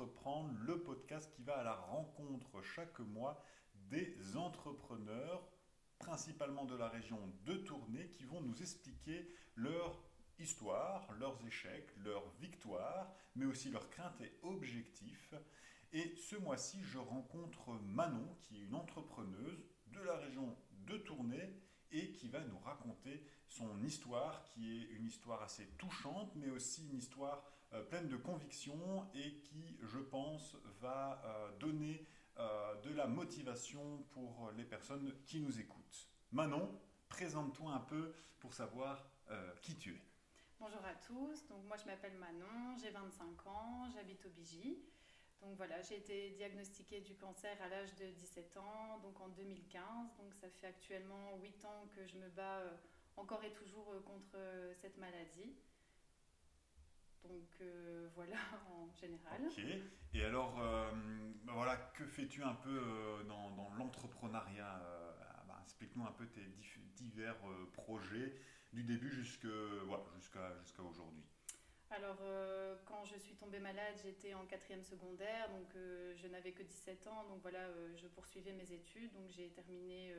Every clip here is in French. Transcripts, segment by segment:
entreprendre, le podcast qui va à la rencontre chaque mois des entrepreneurs, principalement de la région de Tournai, qui vont nous expliquer leur histoire, leurs échecs, leurs victoires, mais aussi leurs craintes et objectifs. Et ce mois-ci, je rencontre Manon, qui est une entrepreneuse de la région de Tournai et qui va nous raconter son histoire, qui est une histoire assez touchante, mais aussi une histoire pleine de conviction et qui, je pense, va euh, donner euh, de la motivation pour les personnes qui nous écoutent. Manon, présente-toi un peu pour savoir qui tu es. Bonjour à tous, donc moi je m'appelle Manon, j'ai 25 ans, j'habite au Bigy. Donc voilà, j'ai été diagnostiquée du cancer à l'âge de 17 ans, donc en 2015. Donc ça fait actuellement 8 ans que je me bats euh, encore et toujours euh, contre euh, cette maladie. Donc voilà en général. Ok. Et alors, bah voilà, que fais-tu un peu dans, l'entrepreneuriat bah, Explique-nous un peu tes divers projets du début jusqu'à aujourd'hui. Alors, euh, quand je suis tombée malade, j'étais en quatrième secondaire, donc euh, je n'avais que 17 ans, donc voilà, euh, je poursuivais mes études, donc j'ai terminé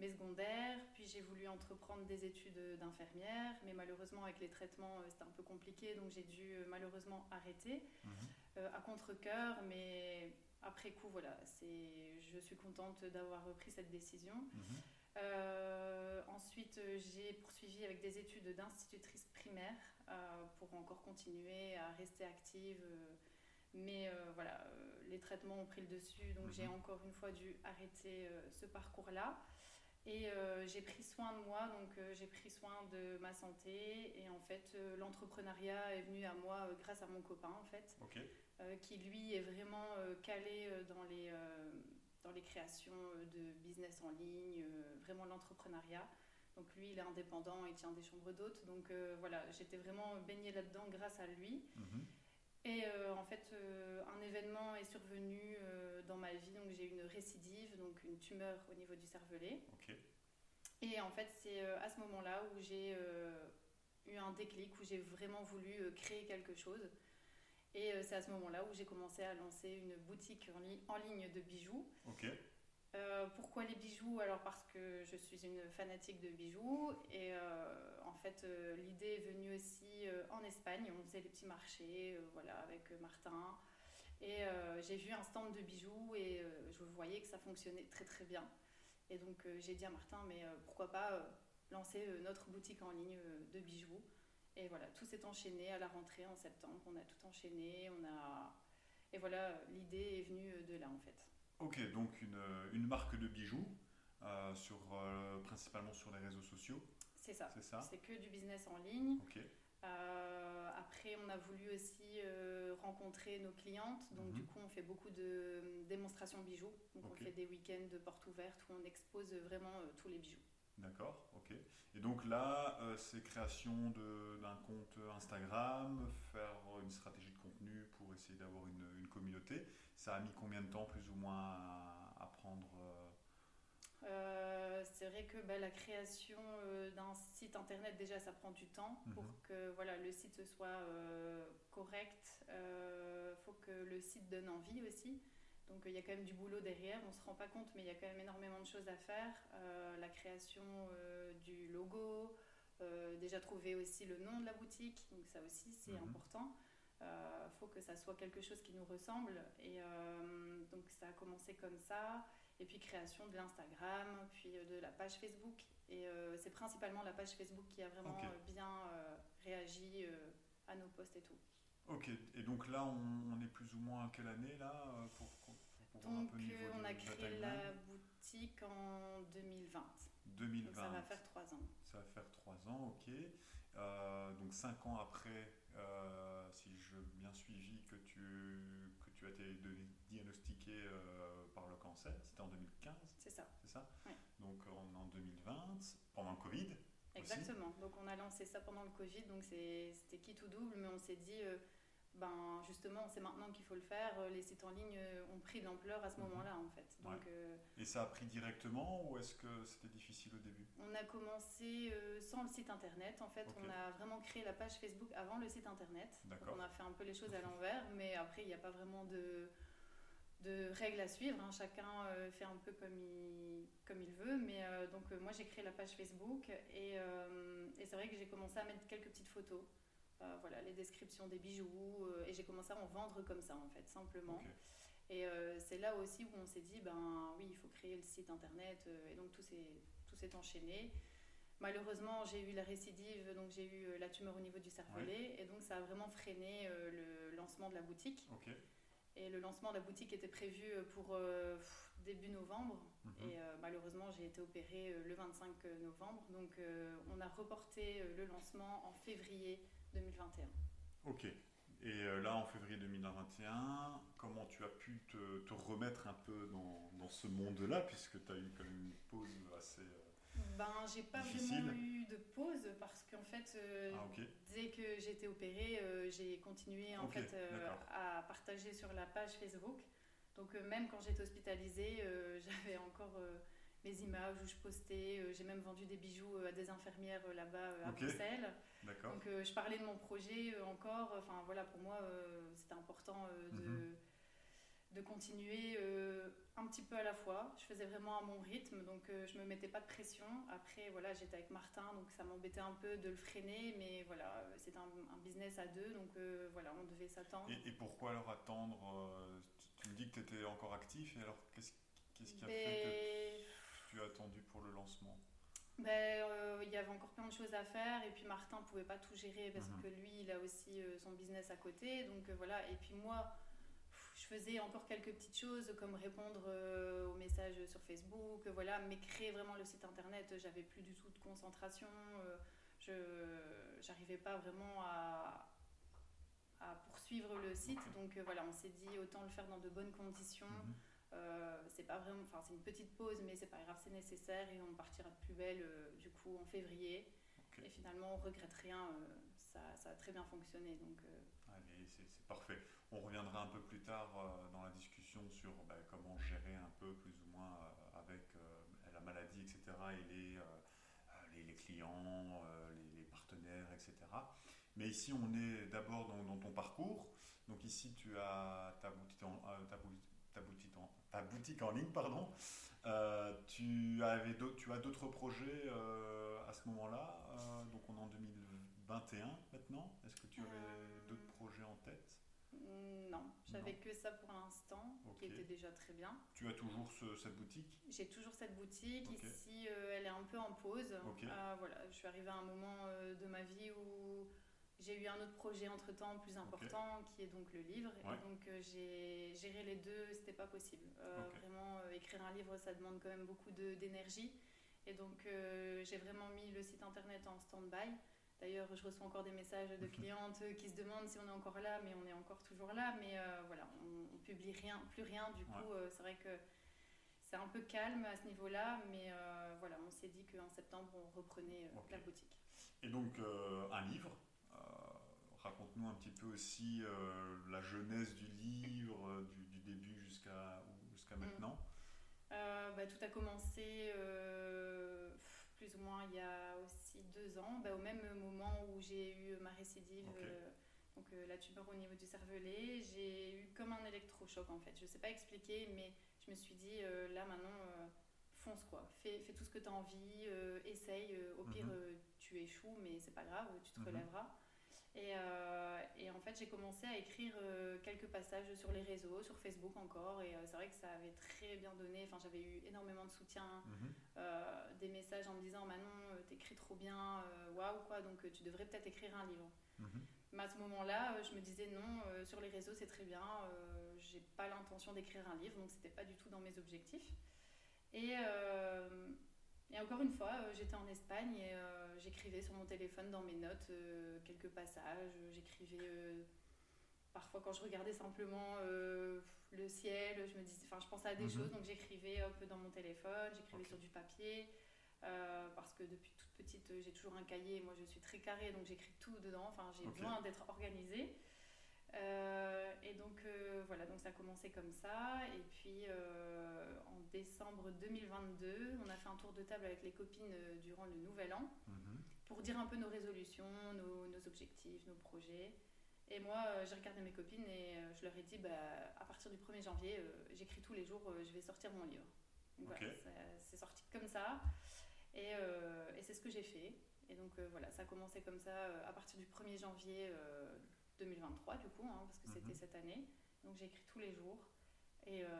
mes secondaires, puis j'ai voulu entreprendre des études d'infirmière, mais malheureusement avec les traitements c'était un peu compliqué, donc j'ai dû malheureusement arrêter mhm. à contre-coeur, mais après coup, voilà, je suis contente d'avoir repris cette décision. Mhm. Euh, ensuite, euh, j'ai poursuivi avec des études d'institutrice primaire euh, pour encore continuer à rester active. mais voilà, les traitements ont pris le dessus, donc j'ai mhm. encore une fois dû arrêter ce parcours-là. Et j'ai pris soin de moi, donc j'ai pris soin de ma santé. Et en fait, l'entrepreneuriat est venu à moi grâce à mon copain, en fait, qui lui est vraiment calé dans les dans les créations euh, de business en ligne, euh, vraiment l'entrepreneuriat. Donc lui, il est indépendant, il tient des chambres d'hôtes. Donc euh, voilà, j'étais vraiment baignée là-dedans grâce à lui. Mhm. Et en fait, un événement est survenu dans ma vie. Donc j'ai eu une récidive, donc une tumeur au niveau du cervelet. Et en fait, c'est à ce moment-là où j'ai eu un déclic, où j'ai vraiment voulu créer quelque chose. Et euh, c'est à ce moment-là où j'ai commencé à lancer une boutique en, ligne de bijoux. Ok. Euh, pourquoi les bijoux? Alors parce que je suis une fanatique de bijoux et euh, en fait l'idée est venue aussi en Espagne. On faisait des petits marchés, voilà, avec Martin. Et j'ai vu un stand de bijoux et je voyais que ça fonctionnait très très bien. Et donc j'ai dit à Martin, mais pourquoi pas lancer notre boutique en ligne de bijoux? Et voilà, tout s'est enchaîné à la rentrée en septembre. On a tout enchaîné. On a... Et voilà, l'idée est venue de là en fait. Ok, donc une, une marque de bijoux, euh, sur, euh, principalement sur les réseaux sociaux. C'est ça. C'est ça. C'est que du business en ligne. Ok. Euh, après, on a voulu aussi rencontrer nos clientes. Donc, mhm. du coup, on fait beaucoup de démonstrations bijoux. Donc, on fait des week-ends de portes ouvertes où on expose vraiment tous les bijoux. D'accord, ok. Et donc là, euh, c'est création d'un compte Instagram, faire une stratégie de contenu pour essayer d'avoir une, communauté. Ça a mis combien de temps plus ou moins à, prendre euh? Euh, c'est vrai que bah, la création d'un site internet, déjà, ça prend du temps pour mhm. que voilà, le site soit correct. Il faut que le site donne envie aussi. Donc il y a quand même du boulot derrière, on ne se rend pas compte, mais il y a quand même énormément de choses à faire. Euh, la création euh, du logo, euh, déjà trouver aussi le nom de la boutique, donc ça aussi c'est mhm. important. Il faut que ça soit quelque chose qui nous ressemble. Et donc ça a commencé comme ça. Et puis création de l'Instagram, puis de la page Facebook. Et c'est principalement la page Facebook qui a vraiment bien réagi à nos posts et tout. Ok, et donc là, on, est plus ou moins à quelle année là euh, Donc, euh, on a créé la boutique en 2020. 2020. Donc, ça va faire trois ans. Ça va faire trois ans, ok. Euh, donc cinq ans après, si je bien suivi que tu, que tu as été diagnostiqué par le cancer, c'était en 2015 C'est ça. C'est ça? Donc on en 2020, pendant le Covid Exactement. Donc on a lancé ça pendant le Covid, donc c'était qui tout double, mais on s'est dit, euh, ben justement, c'est maintenant qu'il faut le faire. Les sites en ligne ont pris de l'ampleur à ce Mhm. moment-là, en fait. Donc, Ouais. euh, Et ça a pris directement ou est-ce que c'était difficile au début? On a commencé euh, sans le site internet. En fait, on a vraiment créé la page Facebook avant le site internet. D'accord. on a fait un peu les choses à l'envers, mais après, il n'y a pas vraiment de, de règles à suivre. hein. Chacun euh, fait un peu comme il, comme il veut. Mais donc, moi, j'ai créé la page Facebook et, et c'est vrai que j'ai commencé à mettre quelques petites photos. Euh, voilà, les descriptions des bijoux. euh, et j'ai commencé à en vendre comme ça, en fait, simplement. Et euh, c'est là aussi où on s'est dit, ben oui, il faut créer le site internet. et donc tout s'est, enchaîné. Malheureusement, j'ai eu la récidive, donc j'ai eu la tumeur au niveau du cervelet. Et donc ça a vraiment freiné le lancement de la boutique. Et le lancement de la boutique était prévu pour début novembre. Mhm. Et malheureusement, j'ai été opérée le 25 novembre. Donc on a reporté le lancement en février 2021. Ok. Et euh, là, en février 2021, comment tu as pu te, te remettre un peu dans, dans ce monde-là, puisque tu as eu quand même une pause assez... euh, Ben, j'ai pas Difficile. vraiment eu de pause parce qu'en fait, euh, Ah, dès que j'ai été opérée, euh, j'ai continué en fait euh, à partager sur la page Facebook. Donc euh, même quand j'étais hospitalisée, euh, j'avais encore les images où je postais. euh, j'ai même vendu des bijoux euh, à des infirmières euh, là-bas à. Bruxelles. Donc je parlais de mon projet encore. Enfin voilà, pour moi, c'était important de, Mhm. de continuer un petit peu à la fois. Je faisais vraiment à mon rythme, donc je me mettais pas de pression. Après, voilà, j'étais avec Martin, donc ça m'embêtait un peu de le freiner, mais voilà, c'est un, un business à deux, donc voilà, on devait s'attendre. Et, et pourquoi alors attendre tu, me dis que tu étais encore actif, et alors qu'est-ce qu'est-ce qui a fait que tu as attendu pour le lancement ben, euh, il y avait encore plein de choses à faire et puis Martin pouvait pas tout gérer parce Mhm. que lui il a aussi euh, son business à côté. Donc euh, voilà. Et puis moi pff, je faisais encore quelques petites choses comme répondre aux messages sur Facebook voilà. Mais créer vraiment le site internet j'avais plus du tout de concentration je j'arrivais pas vraiment à à poursuivre le site. Donc voilà on s'est dit autant le faire dans de bonnes conditions. Mhm. Euh, c'est pas vraiment, enfin c'est une petite pause, mais c'est pas grave, c'est nécessaire et on partira de plus belle euh, du coup en février. Et finalement on regrette rien, euh, ça, ça a très bien fonctionné donc. Allez, c'est parfait. On reviendra un peu plus tard dans la discussion sur bah, comment gérer un peu plus ou moins avec la maladie, etc. et les, les, les clients, les, les partenaires, etc. Mais ici, on est d'abord dans, dans ton parcours. Donc ici, tu as ta boutique en, ta bou- ta boutique en, ta boutique en ligne, pardon. Euh, tu, avais tu as d'autres projets euh, à ce moment-là. Euh, donc on est en 2021 maintenant. Est-ce que tu avais d'autres projets en tête? Non, j'avais que ça pour l'instant, qui était déjà très bien. Tu as toujours ce- cette boutique? J'ai toujours cette boutique. Ok. Ici, elle est un peu en pause. Euh, voilà, je suis arrivée à un moment de ma vie où j'ai eu un autre projet entre temps plus important, qui est donc le livre. Ouais. Et donc, euh, j'ai géré les deux, c'était pas possible. Euh. Vraiment, euh, écrire un livre, ça demande quand même beaucoup d'énergie. Et donc, euh, j'ai vraiment mis le site internet en stand-by. D'ailleurs, je reçois encore des messages de clientes qui se demandent si on est encore là, mais on est encore toujours là. Mais voilà, on, on publie rien, plus rien. Du coup, c'est vrai que c'est un peu calme à ce niveau-là, mais voilà, on s'est dit qu'en septembre, on reprenait la boutique. Et donc un livre? Raconte-nous un petit peu aussi euh, la genèse du livre, euh, du, du début jusqu'à jusqu'à Mm. maintenant. Euh, bah, tout a commencé euh, plus ou moins il y a aussi deux ans, bah, au même moment où j'ai eu ma récidive, donc la tumeur au niveau du cervelet. J'ai eu comme un électrochoc en fait. Je sais pas expliquer, mais je me suis dit là maintenant, fonce quoi. Fais, fais tout ce que tu as envie, euh, essaye. euh, au pire, Mhm. euh, tu échoues, mais c'est pas grave, tu te Mhm. relèveras. Et, euh, et en fait, j'ai commencé à écrire euh, quelques passages sur les réseaux, sur Facebook encore. Et euh, c'est vrai que ça avait très bien donné. Enfin, j'avais eu énormément de soutien, Mhm. des messages en me disant Manon, t'écris trop bien, waouh quoi, donc tu devrais peut-être écrire un livre. Mhm. Mais à ce moment-là, je me disais non, sur les réseaux c'est très bien, j'ai pas l'intention d'écrire un livre, donc c'était pas du tout dans mes objectifs. Et, et encore une fois, euh, j'étais en Espagne et euh, j'écrivais sur mon téléphone dans mes notes euh, quelques passages, j'écrivais parfois quand je regardais simplement le ciel, je me enfin je pensais à des Mhm. choses, donc j'écrivais un peu dans mon téléphone, j'écrivais sur du papier. parce que depuis toute petite, j'ai toujours un cahier. Moi, je suis très carrée, donc j'écris tout dedans. Enfin, j'ai besoin d'être organisée. Et donc voilà, donc ça a commencé comme ça. Et puis en décembre 2022, on a fait un tour de table avec les copines durant le Nouvel An Mhm. pour dire un peu nos résolutions, nos, nos objectifs, nos projets. Et moi, euh, j'ai regardé mes copines et euh, je leur ai dit, bah, à partir du 1er janvier, euh, j'écris tous les jours, euh, je vais sortir mon livre. Donc voilà, c'est sorti comme ça. Et, euh, et c'est ce que j'ai fait. Et donc euh, voilà, ça a commencé comme ça euh, à partir du 1er janvier euh, 2023, du coup, hein, parce que Mhm. c'était cette année. Donc j'ai écrit tous les jours. Et euh,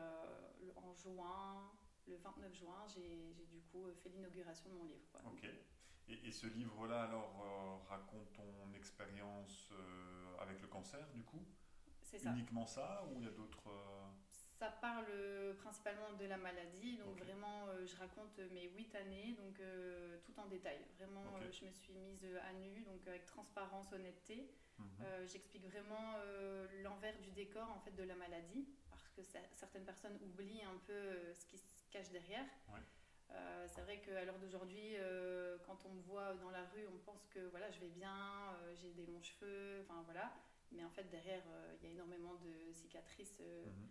en juin, le 29 juin, j'ai du coup euh, fait l'inauguration de mon livre. quoi. Ok. Et, et ce livre-là, alors, euh, raconte ton expérience euh, avec le cancer, du coup? C'est ça. Uniquement ça ou il y a d'autres... euh, Ça parle principalement de la maladie, donc vraiment je raconte mes huit années, donc tout en détail. Vraiment, je me suis mise à nu, donc avec transparence, honnêteté. Mhm. Euh, J'explique vraiment euh, l'envers du décor en fait de la maladie, parce que ça- certaines personnes oublient un peu euh, ce qui se cache derrière. Ouais. C'est vrai qu'à l'heure d'aujourd'hui, quand on me voit dans la rue, on pense que voilà, je vais bien, j'ai des longs cheveux, enfin voilà. Mais en fait, derrière, il y a énormément de cicatrices Mhm.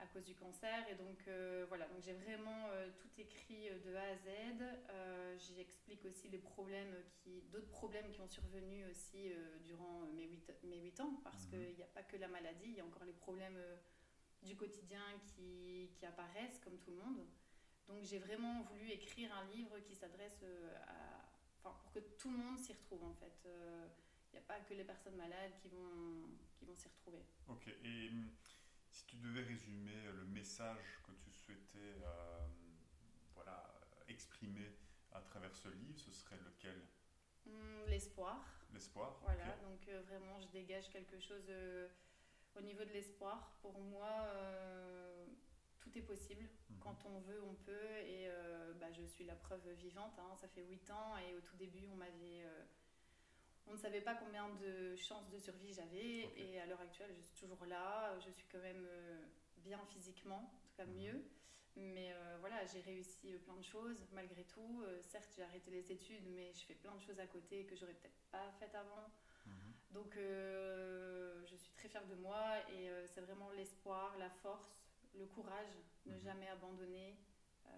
À cause du cancer. Et donc euh, voilà, donc j'ai vraiment euh, tout écrit euh, de A à Z. Euh, J'explique aussi les problèmes qui, d'autres problèmes qui ont survenu aussi durant mes 8, mes huit ans, parce Mhm. qu'il n'y a pas que la maladie, il y a encore les problèmes du quotidien qui, qui apparaissent comme tout le monde. Donc j'ai vraiment voulu écrire un livre qui s'adresse à, enfin pour que tout le monde s'y retrouve en fait. Il n'y a pas que les personnes malades qui vont, qui vont s'y retrouver. Ok. Et hum, si tu devais résumer le message que tu souhaitais euh, voilà, exprimer à travers ce livre, ce serait lequel? Hum, L'espoir. L'espoir Voilà, donc euh, vraiment, je dégage quelque chose euh, au niveau de l'espoir. Pour moi, euh, tout est possible. Mhm. Quand on veut, on peut. Et euh, bah, je suis la preuve vivante. hein. Ça fait 8 ans et au tout début, on m'avait. On ne savait pas combien de chances de survie j'avais. Et à l'heure actuelle, je suis toujours là. Je suis quand même euh, bien physiquement, en tout cas Mhm. mieux. Mais euh, voilà, j'ai réussi euh, plein de choses malgré tout. Euh, certes, j'ai arrêté les études, mais je fais plein de choses à côté que j'aurais peut-être pas faites avant. Mhm. Donc euh, je suis très fière de moi et c'est vraiment l'espoir, la force, le courage, ne Mhm. jamais abandonner,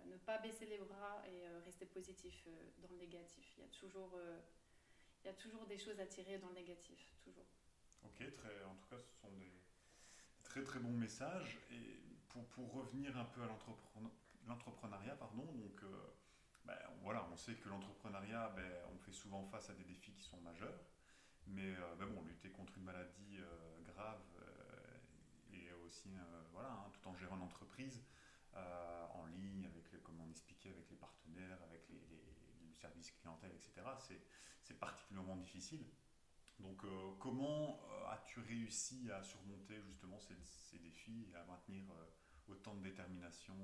ne pas baisser les bras et rester positif dans le négatif. Il y, a toujours, il y a toujours des choses à tirer dans le négatif, toujours. Ok, très, en tout cas, ce sont des très très bons messages. Et pour, pour revenir un peu à l'entrepren- l'entrepreneuriat, pardon, donc euh, ben, voilà, on sait que l'entrepreneuriat, ben, on fait souvent face à des défis qui sont majeurs. Mais euh, ben bon, lutter contre une maladie euh, grave et aussi, voilà, hein, tout en gérant une entreprise en ligne, avec les, comme on expliquait, avec les partenaires, avec les, les- le service clientèle, etc., c'est, particulièrement difficile. Donc, euh, comment euh, as-tu réussi à surmonter justement ces, ces défis et à maintenir euh, autant de détermination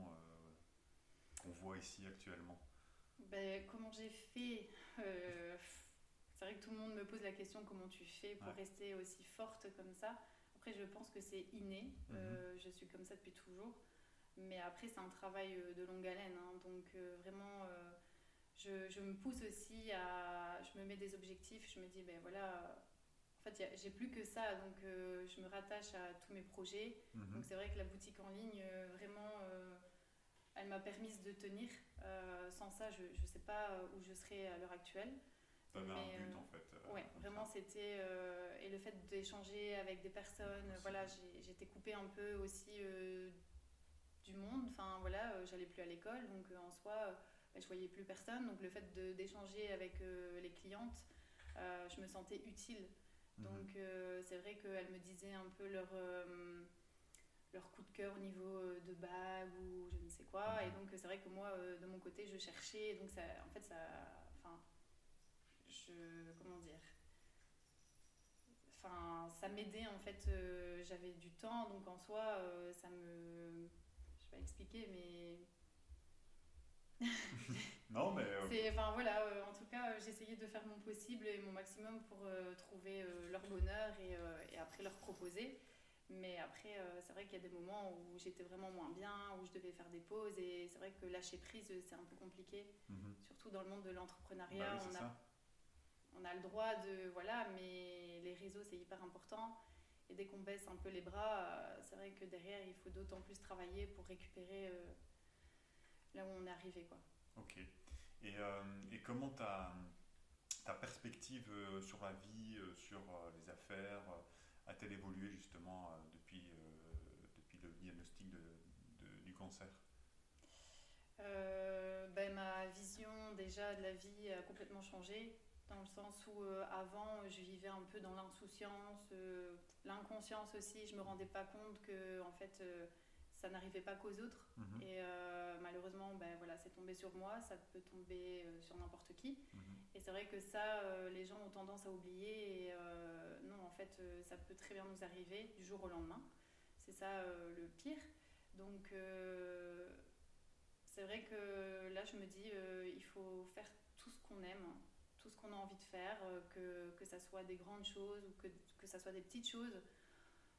qu'on voit ici actuellement? Ben, comment j'ai fait C'est vrai que tout le monde me pose la question comment tu fais pour Ouais. rester aussi forte comme ça? Après, je pense que c'est inné. Mhm. Je suis comme ça depuis toujours. Mais après, c'est un travail de longue haleine. hein. Donc, vraiment, je, je me pousse aussi à. Je me mets des objectifs. Je me dis, ben voilà. En fait, j'ai plus que ça. Donc, euh, je me rattache à tous mes projets. Mhm. Donc c'est vrai que la boutique en ligne, euh, vraiment, euh, elle m'a permis de tenir. Sans ça, je ne sais pas où je serais à l'heure actuelle. T'avais un but en fait. Ouais, vraiment, c'était... et le fait d'échanger avec des personnes, voilà, j'étais coupée un peu aussi du monde. Enfin, voilà, j'allais plus à l'école, donc en soi, je voyais plus personne. Donc le fait d'échanger avec euh, les clientes, euh, je me sentais utile. Mhm. Donc euh, c'est vrai qu'elles me disaient un peu leur, leur coup de cœur au niveau de bague ou je ne sais quoi. Mhm. Et donc c'est vrai que moi, de mon côté, je cherchais. Donc ça, en fait, ça... Enfin, je... Comment dire Enfin, ça m'aidait en fait. euh, J'avais du temps, donc en soi, euh, ça me... Je vais pas expliquer, mais... Non, mais euh, C'est, enfin voilà, euh, en tout cas, euh, j'essayais de faire mon possible et mon maximum pour euh, trouver leur bonheur et, et après leur proposer. Mais après, c'est vrai qu'il y a des moments où j'étais vraiment moins bien, où je devais faire des pauses et c'est vrai que lâcher prise, c'est un peu compliqué, mhm. surtout dans le monde de Bah l'entrepreneuriat. oui, c'est on, a, ça. on a le droit de, voilà, mais les réseaux, c'est hyper important. Et dès qu'on baisse un peu les bras, c'est vrai que derrière, il faut d'autant plus travailler pour récupérer là où on est arrivé. Quoi. Ok. Et, et comment ta, ta perspective sur la vie, sur les affaires, a-t-elle évolué justement depuis, depuis le diagnostic de, du cancer? Ben, Ma vision déjà de la vie a complètement changé dans le sens où euh, avant je vivais un peu dans l'insouciance, euh, l'inconscience aussi, je me rendais pas compte que en fait euh, ça n'arrivait pas qu'aux autres mhm. et malheureusement ben voilà c'est tombé sur moi, ça peut tomber sur n'importe qui mhm. et c'est vrai que ça les gens ont tendance à oublier et non en fait ça peut très bien nous arriver du jour au lendemain, c'est ça le pire donc c'est vrai que là je me dis il faut faire tout ce qu'on aime tout ce qu'on a envie de faire, euh, que, que ça soit des grandes choses ou que, que ça soit des petites choses.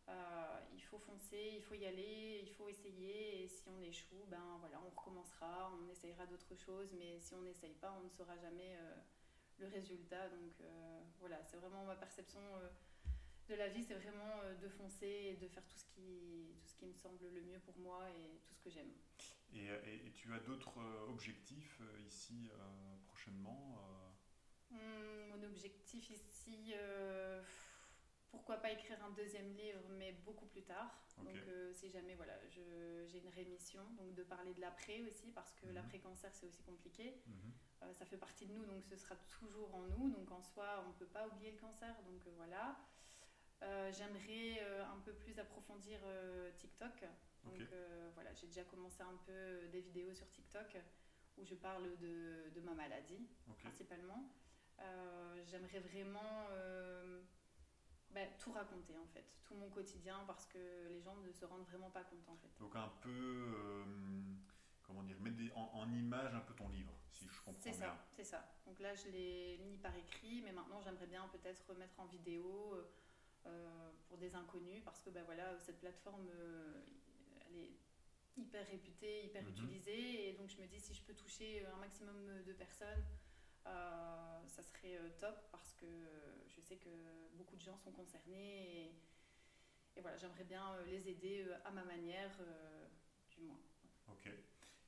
Euh, il faut foncer, il faut y aller, il faut essayer. Et si on échoue, ben voilà, on recommencera, on essayera d'autres choses. Mais si on n'essaye pas, on ne saura jamais euh, le résultat. Donc voilà, c'est vraiment ma perception de la vie, c'est vraiment de foncer et de faire tout ce, qui, tout ce qui me semble le mieux pour moi et tout ce que j'aime. Et, et, tu as d'autres objectifs ici prochainement Hmm, mon objectif ici, euh, pourquoi pas écrire un deuxième livre, mais beaucoup plus tard. Donc, euh, si jamais voilà, j'ai une rémission, donc de parler de l'après aussi, parce que mhm. l'après-cancer, c'est aussi compliqué. Mhm. Euh, ça fait partie de nous, donc ce sera toujours en nous. Donc, en soi, on ne peut pas oublier le cancer. Donc, voilà. J'aimerais un peu plus approfondir TikTok. Donc, voilà, j'ai déjà commencé un peu des vidéos sur TikTok où je parle de, de ma maladie, principalement. Euh, j'aimerais vraiment euh, bah, tout raconter en fait, tout mon quotidien parce que les gens ne se rendent vraiment pas compte en fait. Donc un peu, euh, comment dire, mettre en, image un peu ton livre, si je comprends bien. C'est ça, c'est ça. Donc là je l'ai mis par écrit, mais maintenant j'aimerais bien peut-être mettre en vidéo pour des inconnus parce que bah, voilà, cette plateforme, elle est hyper réputée, hyper mhm. utilisée et donc je me dis si je peux toucher un maximum de personnes euh, ça serait euh, top parce que je sais que beaucoup de gens sont concernés et, voilà, j'aimerais bien euh, les aider à ma manière, du moins. Ok.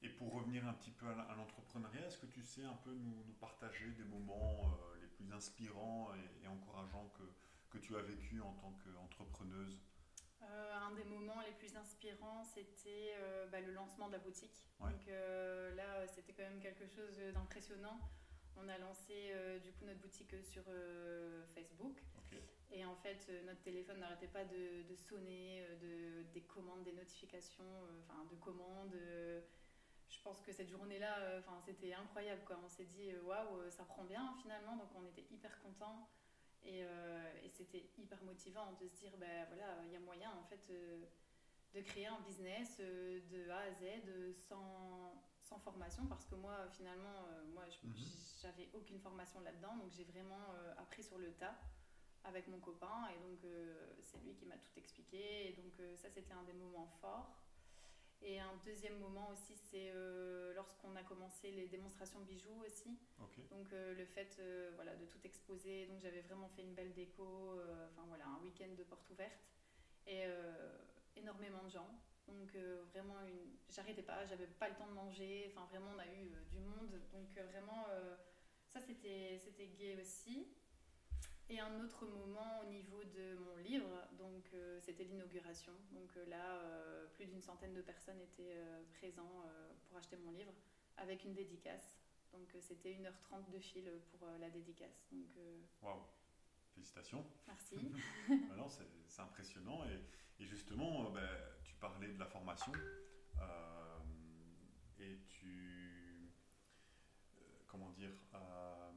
Et pour revenir un petit peu à l'entrepreneuriat, est-ce que tu sais un peu nous, partager des moments les plus inspirants et, encourageants que, que, tu as vécu en tant qu'entrepreneuse? Un des moments les plus inspirants, c'était bah, le lancement de la boutique. Donc là, c'était quand même quelque chose d'impressionnant. On a lancé euh, du coup notre boutique sur euh, Facebook. Et en fait, euh, notre téléphone n'arrêtait pas de, sonner, de, des commandes, des notifications, enfin de commandes. je pense que cette journée-là, enfin c'était incroyable. Quoi. On s'est dit, waouh, ça prend bien finalement. Donc on était hyper contents. Et, et c'était hyper motivant de se dire, ben voilà, il y a moyen en fait de créer un business de A à Z sans, sans formation parce que moi finalement euh, moi mhm. j'avais aucune formation là-dedans donc j'ai vraiment euh, appris sur le tas avec mon copain et donc euh, c'est lui qui m'a tout expliqué et donc ça c'était un des moments forts. Et un deuxième moment aussi c'est lorsqu'on a commencé les démonstrations de bijoux aussi. Donc le fait voilà de tout exposer. Donc j'avais vraiment fait une belle déco enfin voilà un week-end de porte ouverte et énormément de gens donc euh, vraiment, une... j'arrêtais pas, j'avais pas le temps de manger. Enfin vraiment, on a eu euh, du monde. Donc euh, vraiment, ça c'était c'était gay aussi. Et un autre moment au niveau de mon livre, donc c'était l'inauguration. Donc là, plus d'une centaine de personnes étaient présents pour acheter mon livre avec une dédicace. Donc c'était 1h30 de fil pour la dédicace. Donc Waouh Félicitations. Merci. Bah c'est impressionnant et, et justement, ben, parler de la formation euh, et tu. Euh, comment dire euh,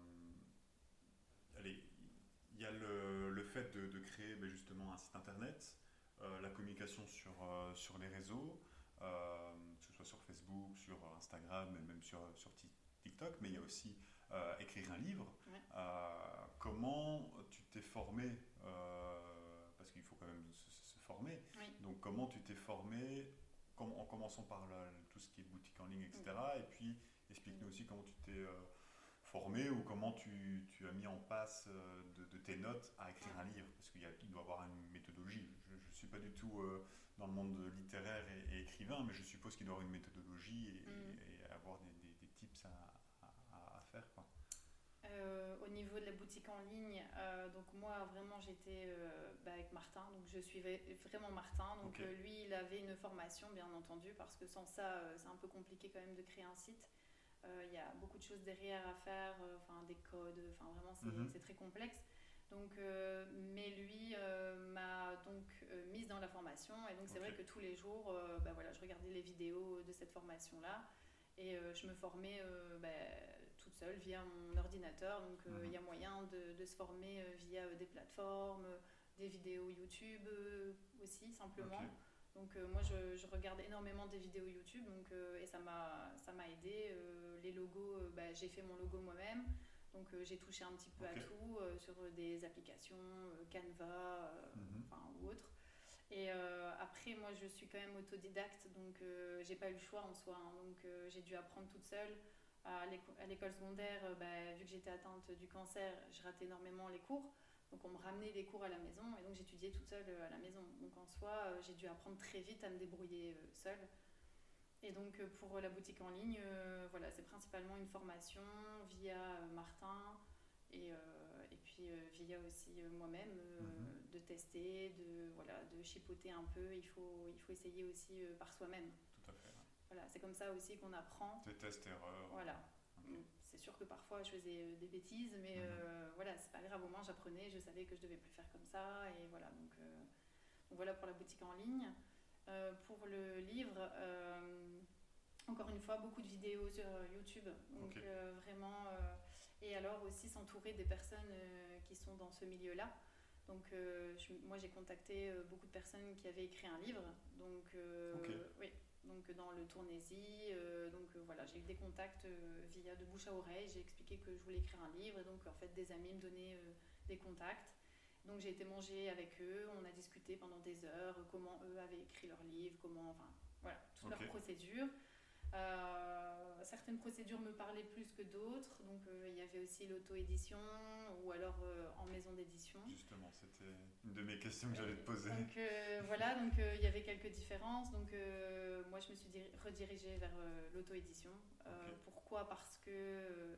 Allez, il y a le, le fait de, de créer ben, justement un site internet, la communication sur, sur les réseaux, que ce soit sur Facebook, sur Instagram et même sur, sur TikTok, mais il y a aussi écrire un livre. comment tu t'es formé Parce qu'il faut quand même formé. Donc comment tu t'es formé en commençant par tout ce qui est boutique en ligne, etc. Et puis explique-nous aussi comment tu t'es euh, formé ou comment tu, tu, as mis en place de, de tes notes à écrire un livre Parce qu'il doit y avoir une méthodologie. Je ne suis pas du tout dans le monde littéraire et, écrivain, mais je suppose qu'il doit y avoir une méthodologie et, mm. avoir des, des, tips à. Euh, au niveau de la boutique en ligne, euh, donc moi vraiment j'étais euh, bah, avec Martin, donc je suivais vraiment Martin. Donc lui il avait une formation bien entendu parce que sans ça c'est un peu compliqué quand même de créer un site. Il y a beaucoup de choses derrière à faire, enfin des codes, enfin vraiment c'est mhm. très complexe. Donc, mais lui m'a donc mise dans la formation et donc c'est vrai que tous les jours, bah, voilà, je regardais les vidéos de cette formation là et je me formais bah, toute seule via mon ordinateur. Donc euh, il y a mhm. moyen de, de se former euh, via euh, des plateformes, des vidéos YouTube aussi simplement. Donc moi je, je, regarde énormément des vidéos YouTube donc, et ça m'a aidé. les logos, bah, j'ai fait mon logo moi-même. Donc j'ai touché un petit peu à tout sur des applications, Canva mhm. ou autre. Et après, moi, je suis quand même autodidacte, donc j'ai pas eu le choix en soi. Hein. donc j'ai dû apprendre toute seule à l'école secondaire, euh, bah, vu que j'étais atteinte du cancer, je ratais énormément les cours. Donc on me ramenait les cours à la maison et donc j'étudiais toute seule euh, à la maison. Donc en soi, euh, j'ai dû apprendre très vite à me débrouiller seule. Et donc pour la boutique en ligne, voilà, c'est principalement une formation via Martin et, et puis via aussi moi-même mhm. de tester, de, voilà, de chipoter un peu. Il faut, il faut essayer aussi par soi-même c'est comme ça aussi qu'on apprend. Des tests erreurs. Voilà. C'est sûr que parfois je faisais euh, des bêtises, mais mhm. euh, voilà, c'est pas grave. Au moins j'apprenais, je savais que je devais plus faire comme ça, et voilà. Donc, euh, voilà pour la boutique en ligne. pour le livre, encore une fois, beaucoup de vidéos sur YouTube. Donc vraiment, et alors aussi s'entourer des personnes qui sont dans ce milieu-là. Donc moi j'ai contacté beaucoup de personnes qui avaient écrit un livre. Donc oui, donc dans le Tournaisie. Euh, donc euh, voilà, j'ai eu des contacts euh, via de bouche à oreille. J'ai expliqué que je voulais écrire un livre et donc en fait des amis me donnaient des contacts. Donc j'ai été manger avec eux, on a discuté pendant des heures comment eux avaient écrit leur livre, comment, enfin voilà, toute leur procédure. Euh, certaines procédures me parlaient plus que d'autres, donc euh, il y avait aussi l'auto-édition ou alors euh, en maison d'édition. Justement, c'était une de mes questions que j'allais te poser. Donc voilà, donc il y avait quelques différences. Donc moi, je me suis redirigée vers l'auto-édition. Pourquoi? Parce que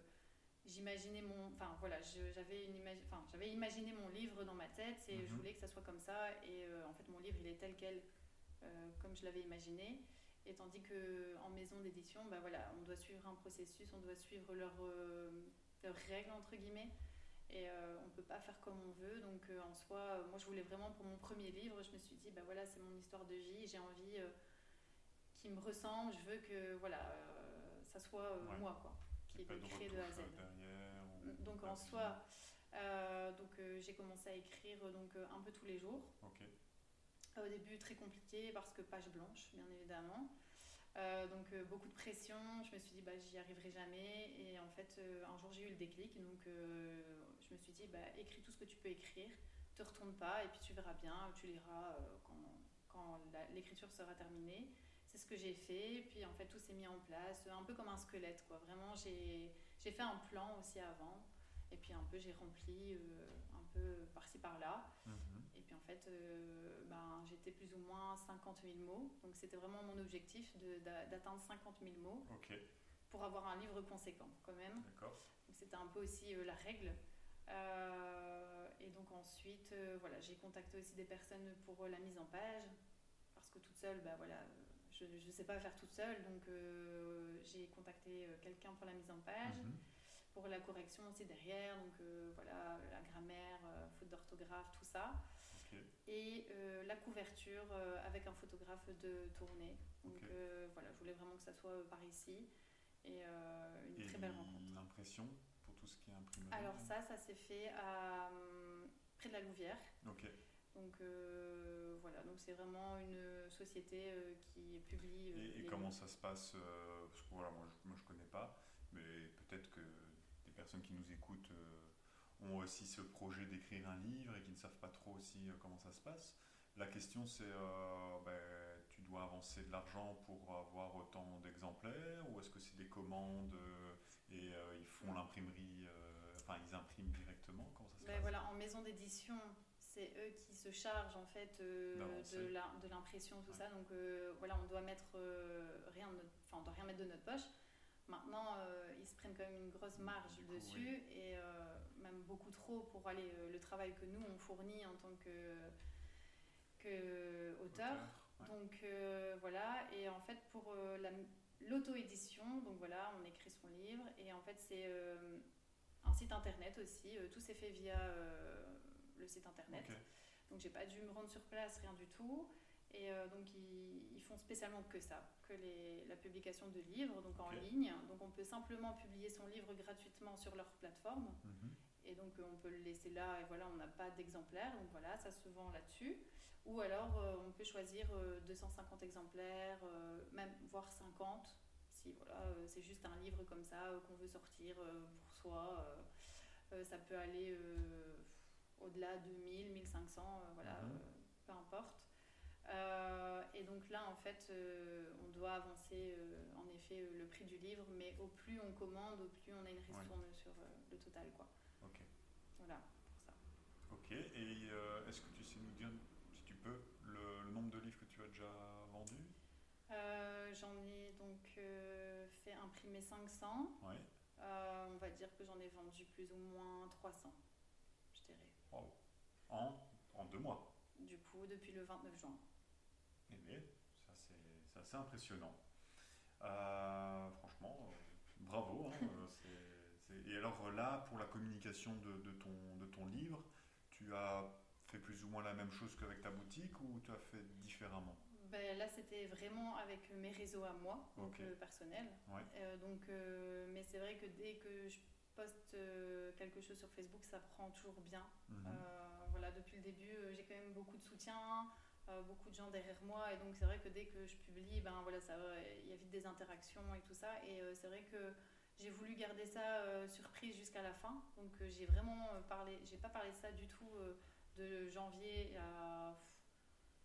j'imaginais mon, enfin voilà, j'avais une enfin j'avais imaginé mon livre dans ma tête et je mhm. voulais que ça soit comme ça. Et en fait, mon livre, il est tel quel, comme je l'avais imaginé. Et tandis qu'en maison d'édition, bah voilà, on doit suivre un processus, on doit suivre leurs euh, règles, entre guillemets. Et euh, on ne peut pas faire comme on veut. Donc euh, en soi, moi je voulais vraiment pour mon premier livre, je me suis dit, bah voilà, c'est mon histoire de vie, j'ai envie qu'il me ressemble, je veux que voilà, ça soit moi, quoi, qui est écrit de A à Z. donc en soi, donc j'ai commencé à écrire donc un peu tous les jours. Au début, très compliqué parce que page blanche, bien évidemment. Euh, donc euh, beaucoup de pression, je me suis dit bah, j'y arriverai jamais. Et en fait euh, un jour j'ai eu le déclic. Donc je me suis dit bah, écris tout ce que tu peux écrire, te retourne pas et puis tu verras bien, tu liras quand, quand l'écriture sera terminée. C'est ce que j'ai fait, puis en fait tout s'est mis en place, un peu comme un squelette quoi. Vraiment j'ai fait un plan aussi avant. Et puis un peu j'ai rempli un peu par-ci par-là. Mhm puis en fait, euh, ben, j'étais plus ou moins 50 000 mots. Donc c'était vraiment mon objectif d'atteindre 50 000 mots pour avoir un livre conséquent quand même. C'était un peu aussi euh, la règle. Euh, et donc ensuite, voilà, j'ai contacté aussi des personnes pour la mise en page parce que toute seule, ben, voilà, je ne sais pas faire toute seule. Donc j'ai contacté quelqu'un pour la mise en page. Mhm. pour la correction aussi derrière, donc voilà, la grammaire, faute d'orthographe, tout ça et euh, la couverture euh, avec un photographe de tournée. Donc euh, voilà, je voulais vraiment que ça soit par ici et une très belle rencontre. L'impression pour tout ce qui est imprimé Alors ça, ça s'est fait à, près de la Louvière. Donc voilà, donc c'est vraiment une société qui publie. et, et comment ça se passe Parce que voilà, moi je, je connais pas, mais peut-être que des personnes qui nous écoutent ont aussi ce projet d'écrire un livre et qui ne savent pas trop aussi euh, comment ça se passe. La question c'est, euh, ben, tu dois avancer de l'argent pour avoir autant d'exemplaires ou est-ce que c'est des commandes euh, et ils font l'imprimerie, enfin ils impriment directement? Comment ça se ben passe? voilà, en maison d'édition, c'est eux qui se chargent en fait de l'impression, tout ça. Donc voilà, on doit mettre rien, enfin on doit rien mettre de notre poche. Maintenant, ils se prennent quand même une grosse marge dessus et même beaucoup trop pour aller euh, le travail que nous on fournit en tant que, que auteur. Donc voilà, et en fait pour l'auto-édition, donc voilà, on écrit son livre et en fait c'est un site internet aussi. tout s'est fait via le site internet. Donc j'ai pas dû me rendre sur place, rien du tout. Et euh, donc, ils, font spécialement que ça, que les, la publication de livres, donc en ligne. Donc, on peut simplement publier son livre gratuitement sur leur plateforme. Mhm. Et donc, euh, on peut le laisser là, et voilà, on n'a pas d'exemplaires. Donc, voilà, ça se vend là-dessus. Ou alors, euh, on peut choisir 250 exemplaires, même voire 50. Si voilà, c'est juste un livre comme ça qu'on veut sortir pour soi. ça peut aller au-delà de 1000, 1500, voilà, mhm. peu importe. Euh, et donc là, en fait, euh, on doit avancer euh, en effet le prix du livre, mais au plus on commande, au plus on a une ristourne sur le total. Quoi. Ok. Voilà, pour ça. Ok, et est-ce que tu sais nous dire, si tu peux, le, nombre de livres que tu as déjà vendus? J'en ai donc fait imprimer 500. Ouais. on va dire que j'en ai vendu plus ou moins 300, je dirais. En, en deux mois? Du coup, depuis le 29 juin. Eh bien, ça c'est assez impressionnant. Euh, franchement, euh, bravo. Hein, euh, et alors là, pour la communication de, ton, de ton livre, tu as fait plus ou moins la même chose qu'avec ta boutique ou tu as fait différemment? Ben, Là, c'était vraiment avec mes réseaux à moi, donc personnels. donc, mais c'est vrai que dès que je poste quelque chose sur Facebook, ça prend toujours bien. Mhm. voilà, depuis le début, j'ai quand même beaucoup de soutien. Euh, beaucoup de gens derrière moi et donc c'est vrai que dès que je publie ben voilà ça il y a vite des interactions et tout ça et euh, c'est vrai que j'ai voulu garder ça euh, surprise jusqu'à la fin donc j'ai vraiment parlé j'ai pas parlé de ça du tout de janvier à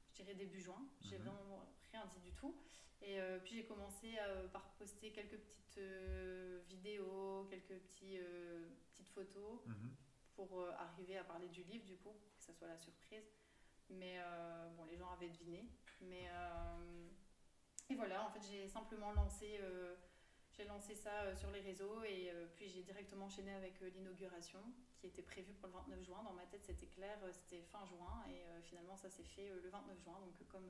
je dirais début juin j'ai mhm. vraiment rien dit du tout et puis j'ai commencé par poster quelques petites vidéos quelques petits petites photos mhm. pour arriver à parler du livre du coup pour que ça soit la surprise mais euh, bon, les gens avaient deviné. Mais euh, et voilà, en fait, j'ai simplement lancé, euh, j'ai lancé ça sur les réseaux et puis j'ai directement enchaîné avec l'inauguration qui était prévue pour le 29 juin. Dans ma tête, c'était clair, c'était fin juin et finalement, ça s'est fait le 29 juin, donc comme,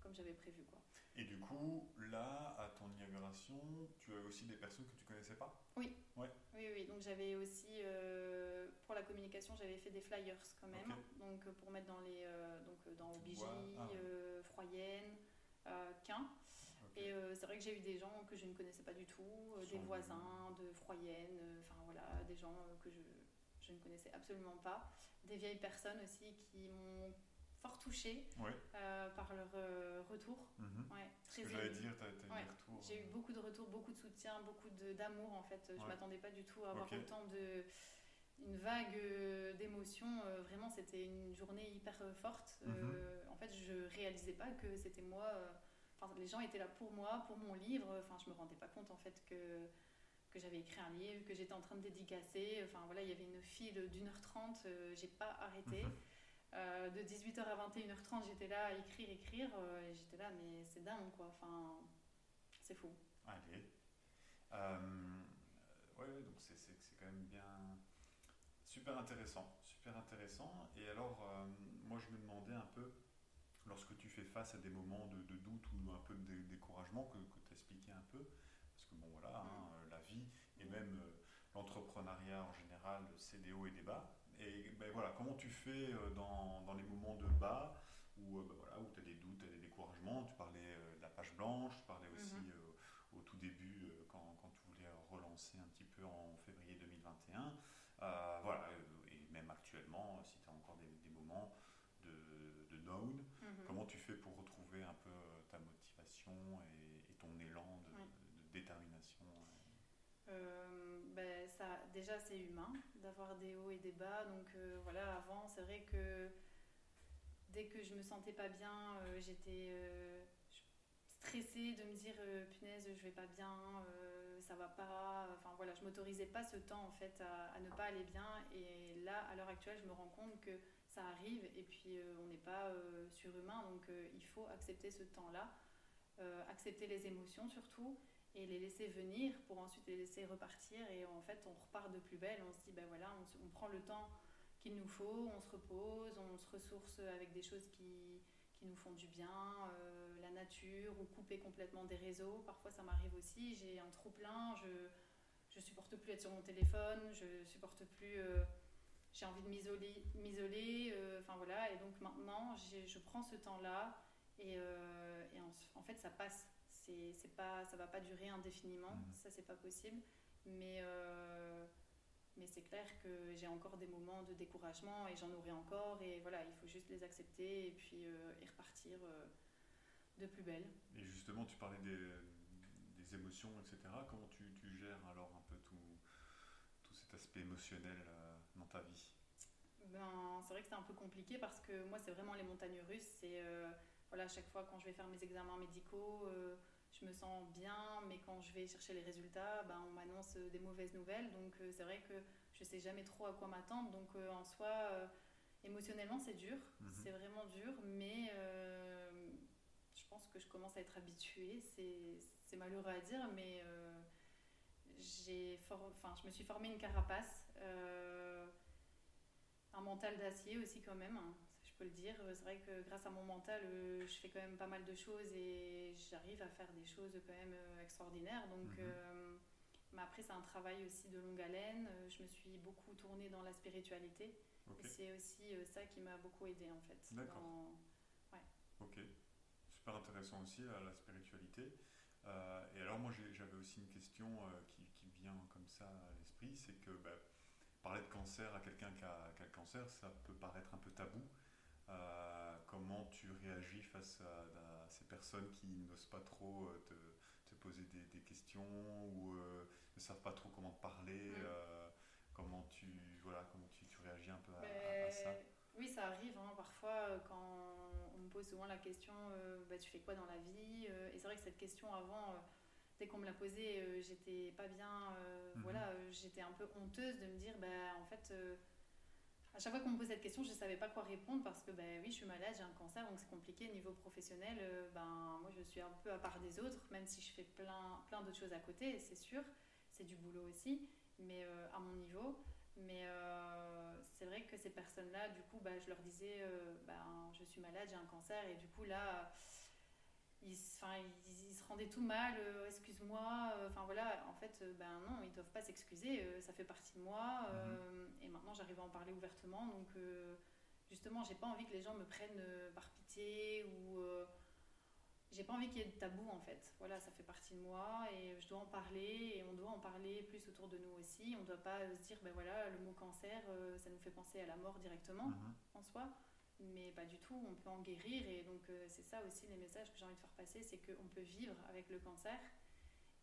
comme j'avais prévu. Quoi. Et du coup, là, à ton inauguration, tu as aussi des personnes que tu connaissais pas? Oui. Ouais. Oui, oui. Donc j'avais aussi, euh, pour la communication, j'avais fait des flyers quand même. Donc pour mettre dans les, euh, donc dans Obigi, ah. euh, Froyenne, Quin. Et c'est vrai que j'ai eu des gens que je ne connaissais pas du tout, des voisins de Froyenne, enfin voilà, des gens que je, je ne connaissais absolument pas, des vieilles personnes aussi qui m'ont fort touchée euh, par leur euh, retour. Mhm. Ouais, très j'allais dire, tu as, retours. J'ai eu euh. beaucoup de retours, beaucoup de soutien, beaucoup d'amour en fait. Je ne m'attendais pas du tout à avoir autant de. une vague d'émotions. vraiment, c'était une journée hyper forte. Mhm. en fait, je réalisais pas que c'était moi. Enfin, les gens étaient là pour moi, pour mon livre. Enfin, je me rendais pas compte en fait que que j'avais écrit un livre, que j'étais en train de dédicacer. Enfin voilà, il y avait une file d'une heure trente, j'ai pas arrêté. Mhm. Euh, de 18h à 21h30, j'étais là à écrire, écrire, euh, j'étais là, mais c'est dingue, quoi. Enfin, c'est fou. Allez. Euh, ouais, donc c'est quand même bien. Super intéressant, super intéressant. Et alors, euh, moi, je me demandais un peu, lorsque tu fais face à des moments de, doute ou un peu de découragement, que, que tu expliqué un peu, parce que bon, voilà, hein, mm. la vie et même l'entrepreneuriat en général, c'est des hauts et des bas. Et ben voilà, comment tu fais euh, dans, dans les moments de bas où, euh, ben voilà, où tu as des doutes, tu as des découragements? Tu parlais euh, de la page blanche, tu parlais aussi mhm. au tout début quand, quand, tu voulais relancer un petit peu en février 2021. voilà, et même actuellement, si tu as encore des, des moments de, de down, mhm. comment tu fais pour retrouver un peu ta motivation et, ton élan de, de détermination ben, ça, déjà, c'est humain d'avoir des hauts et des bas. Donc euh, voilà, avant, c'est vrai que dès que je me sentais pas bien, euh, j'étais euh, stressée de me dire punaise, je vais pas bien, ça va pas. Enfin voilà, je m'autorisais pas ce temps en fait à, ne pas aller bien. Et là, à l'heure actuelle, je me rends compte que ça arrive et puis on n'est pas surhumain, donc il faut accepter ce temps-là, accepter les émotions surtout et les laisser venir pour ensuite les laisser repartir et en fait on repart de plus belle, on se dit ben voilà, on, prend le temps qu'il nous faut, on se repose, on se ressource avec des choses qui, qui nous font du bien, euh, la nature ou couper complètement des réseaux. Parfois ça m'arrive aussi, j'ai un trop plein, je je supporte plus être sur mon téléphone, je supporte plus euh, j'ai envie de m'isoler m'isoler euh, enfin voilà et donc maintenant je prends ce temps-là et, et en, en fait ça passe c'est, c'est pas, ça va pas durer indéfiniment, mhm. ça c'est pas possible. Mais, euh, mais c'est clair que j'ai encore des moments de découragement et j'en aurai encore. Et voilà, il faut juste les accepter et puis euh, et repartir euh, de plus belle. Et justement, tu parlais des, des émotions, etc. Comment tu, tu, gères alors un peu tout, tout cet aspect émotionnel dans ta vie ben, c'est vrai que c'est un peu compliqué parce que moi, c'est vraiment les montagnes russes. C'est voilà, à chaque fois quand je vais faire mes examens médicaux, je me sens bien, mais quand je vais chercher les résultats, ben, on m'annonce des mauvaises nouvelles. Donc euh, c'est vrai que je sais jamais trop à quoi m'attendre. Donc euh, en soi, euh, émotionnellement, c'est dur. Mhm. C'est vraiment dur, mais je pense que je commence à être habituée. C'est malheureux à dire, mais j'ai enfin, je me suis formé une carapace. Un mental d'acier aussi quand même le dire. Euh, c'est vrai que grâce à mon mental, euh, je fais quand même pas mal de choses et j'arrive à faire des choses quand même euh, extraordinaires. Donc, mhm. mais après, c'est un travail aussi de longue haleine. Je me suis beaucoup tournée dans la spiritualité. C'est aussi ça qui m'a beaucoup aidé en fait. D'accord. Ouais. Ok. Super intéressant aussi la spiritualité. et alors moi j'avais aussi une question qui, qui, vient comme ça à l'esprit, c'est que bah, parler de cancer à quelqu'un qui a, qui a, le cancer, ça peut paraître un peu tabou. Euh, comment tu réagis face à, ces personnes qui n'osent pas trop euh, te, te poser des, des, questions ou euh, ne savent pas trop comment te parler mm. Comment tu voilà comment tu, tu réagis un peu à, ben, ça? Oui, ça arrive. Hein. Parfois, quand on me pose souvent la question, bah, tu fais quoi dans la vie Et c'est vrai que cette question avant dès qu'on me l'a posée, j'étais pas bien, mm-hmm. voilà, j'étais un peu honteuse de me dire, bah, en fait, à chaque fois qu'on me pose cette question, je savais pas quoi répondre parce que ben oui, je suis malade, j'ai un cancer, donc c'est compliqué. Niveau professionnel, euh, ben, moi je suis un peu à part des autres, même si je fais plein, plein d'autres choses à côté, c'est sûr. C'est du boulot aussi, mais euh, à mon niveau. Mais euh, c'est vrai que ces personnes-là, du coup, ben, je leur disais, ben, je suis malade, j'ai un cancer, et du coup là ils, ils, se rendaient tout mal, euh, excuse-moi, euh, enfin voilà, en fait, euh, ben non, ils ne doivent pas s'excuser, ça fait partie de moi, mhm. et maintenant j'arrive à en parler ouvertement, donc justement, j'ai pas envie que les gens me prennent par pitié ou j'ai pas envie qu'il y ait de tabou en fait. Voilà, ça fait partie de moi et je dois en parler et on doit en parler plus autour de nous aussi. On doit pas se dire, ben voilà, le mot cancer, ça nous fait penser à la mort directement mhm. en soi mais pas du tout, on peut en guérir. Et donc, euh, c'est ça aussi les messages que j'ai envie de faire passer c'est qu'on peut vivre avec le cancer.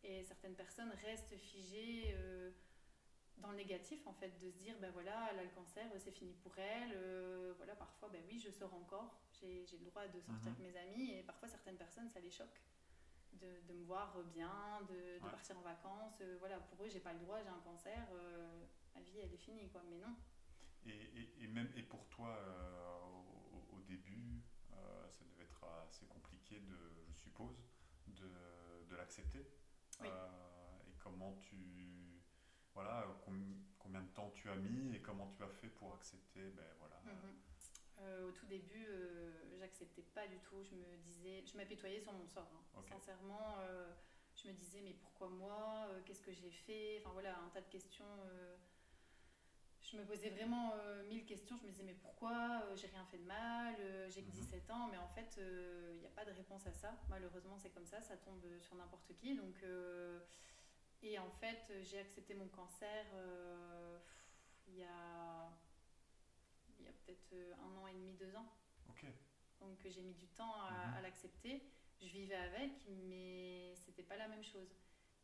Et certaines personnes restent figées euh, dans le négatif, en fait, de se dire ben voilà, elle a le cancer, c'est fini pour elle. Euh, voilà, parfois, ben oui, je sors encore, j'ai le droit de sortir mhm. avec mes amis. Et parfois, certaines personnes, ça les choque. De, de me voir bien, de, de partir en vacances. voilà, pour eux, j'ai pas le droit, j'ai un cancer, ma vie, elle est finie, quoi. Mais non. Et, et, et même, et pour toi, début, euh, ça devait être assez compliqué, de, je suppose, de, de l'accepter. Euh, et comment tu. Voilà, combien de temps tu as mis et comment tu as fait pour accepter ben, voilà, mhm. euh, au tout début, j'acceptais pas du tout. Je me disais, je m'apitoyais sur mon sort. Hein. Sincèrement, je me disais mais pourquoi moi Qu'est-ce que j'ai fait? Enfin voilà, un tas de questions je me posais vraiment euh, mille questions. Je me disais, mais pourquoi euh, J'ai rien fait de mal, euh, j'ai que 17 mhm. ans. Mais en fait, il n'y a pas de réponse à ça. Malheureusement, c'est comme ça, ça tombe sur n'importe qui. Donc, et en fait, j'ai accepté mon cancer il y a, y a peut-être un an et demi, deux ans. Ok. Donc, j'ai mis du temps à, mhm. à l'accepter. Je vivais avec, mais c'était pas la même chose.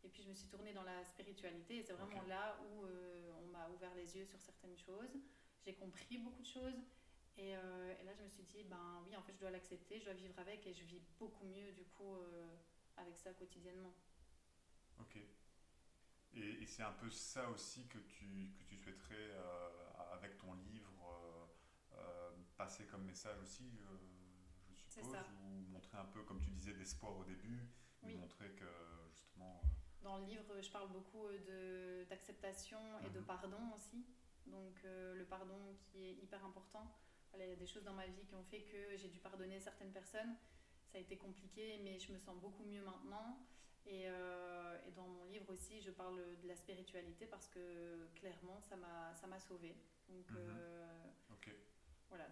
Et puis je me suis tournée dans la spiritualité et c'est vraiment là où euh, on m'a ouvert les yeux sur certaines choses. J'ai compris beaucoup de choses. Et, euh, et, là, je me suis dit, ben oui, en fait, je dois l'accepter, je dois vivre avec et je vis beaucoup mieux du coup euh, avec ça quotidiennement. Ok. Et, c'est un peu ça aussi que tu, que tu souhaiterais, avec ton livre, passer comme message aussi, je suppose, ou montrer un peu, comme tu disais, d'espoir au début, montrer que justement... Dans le livre, je parle beaucoup d'acceptation et de mhm. pardon aussi. Donc le pardon qui est hyper important il y a des choses dans ma vie qui ont fait que j'ai dû pardonner certaines personnes. Ça a été compliqué, mais je me sens beaucoup mieux maintenant. Et, euh, et dans mon livre aussi, je parle de la spiritualité parce que clairement, ça m'a sauvée. Donc, euh, voilà,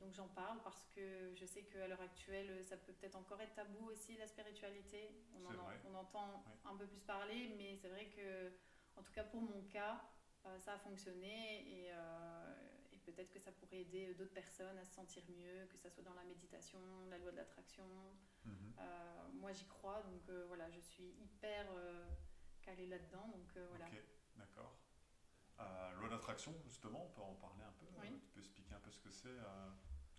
donc j'en parle parce que je sais qu'à l'heure actuelle, ça peut peut-être encore être tabou aussi, la spiritualité. On, en, on entend un peu plus parler, mais c'est vrai que, en tout cas pour mon cas, euh, ça a fonctionné et, peut-être que ça pourrait aider d'autres personnes à se sentir mieux, que ce soit dans la méditation, la loi de l'attraction. Mhm. Euh, moi, j'y crois, donc euh, voilà, je suis hyper euh, calée là-dedans. Donc voilà. Ok, d'accord. Loi d'attraction, justement, on peut en parler un peu. tu peux expliquer un peu ce que c'est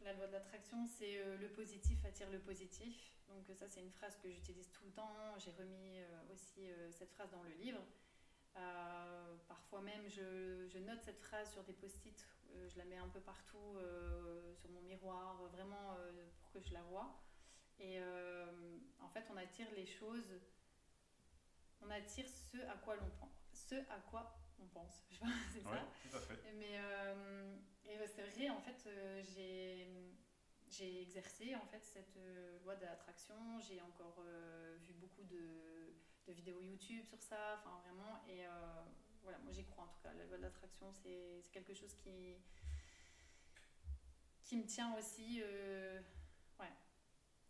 La loi de l'attraction, c'est le positif attire le positif. Donc ça, c'est une phrase que j'utilise tout le temps. J'ai remis aussi cette phrase dans le livre. parfois même, je, je, note cette phrase sur des post-it euh, je la mets un peu partout euh, sur mon miroir, vraiment euh, pour que je la vois. Et en fait, on attire les choses, on attire ce à quoi l'on pense, ce à quoi on pense. c'est ça. Tout à fait. Mais c'est vrai, en fait, j'ai j'ai exercé en fait cette loi de l'attraction. J'ai encore vu beaucoup de, de, vidéos YouTube sur ça, enfin vraiment. Et voilà, moi j'y crois en tout cas. La loi de l'attraction, c'est quelque chose qui, qui me tient aussi. Euh, ouais.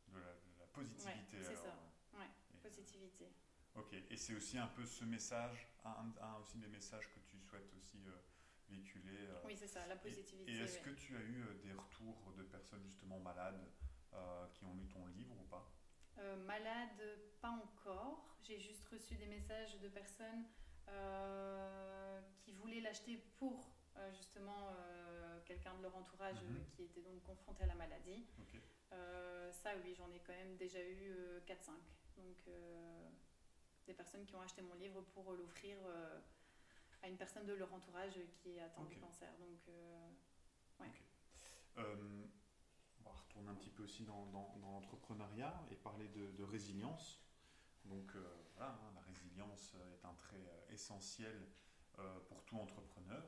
De la, positivité. c'est ça. Ouais, positivité. Ok, et c'est aussi un peu ce message, un, un, aussi des messages que tu souhaites aussi euh, véhiculer. Euh. oui, c'est ça, la positivité. Et, est-ce que tu as eu des retours de personnes justement malades qui ont lu ton livre ou pas? Malades, pas encore. J'ai juste reçu des messages de personnes euh, qui voulaient l'acheter pour euh, justement euh, quelqu'un de leur entourage mhm. qui était donc confronté à la maladie. ça, oui, j'en ai quand même déjà eu 4-5. Donc, des personnes qui ont acheté mon livre pour l'offrir à une personne de leur entourage qui est atteinte du cancer. Donc, ouais. on va retourner un petit peu aussi dans, dans, l'entrepreneuriat et parler de, de résilience. Donc voilà, hein, la résilience est un trait essentiel euh, pour tout entrepreneur.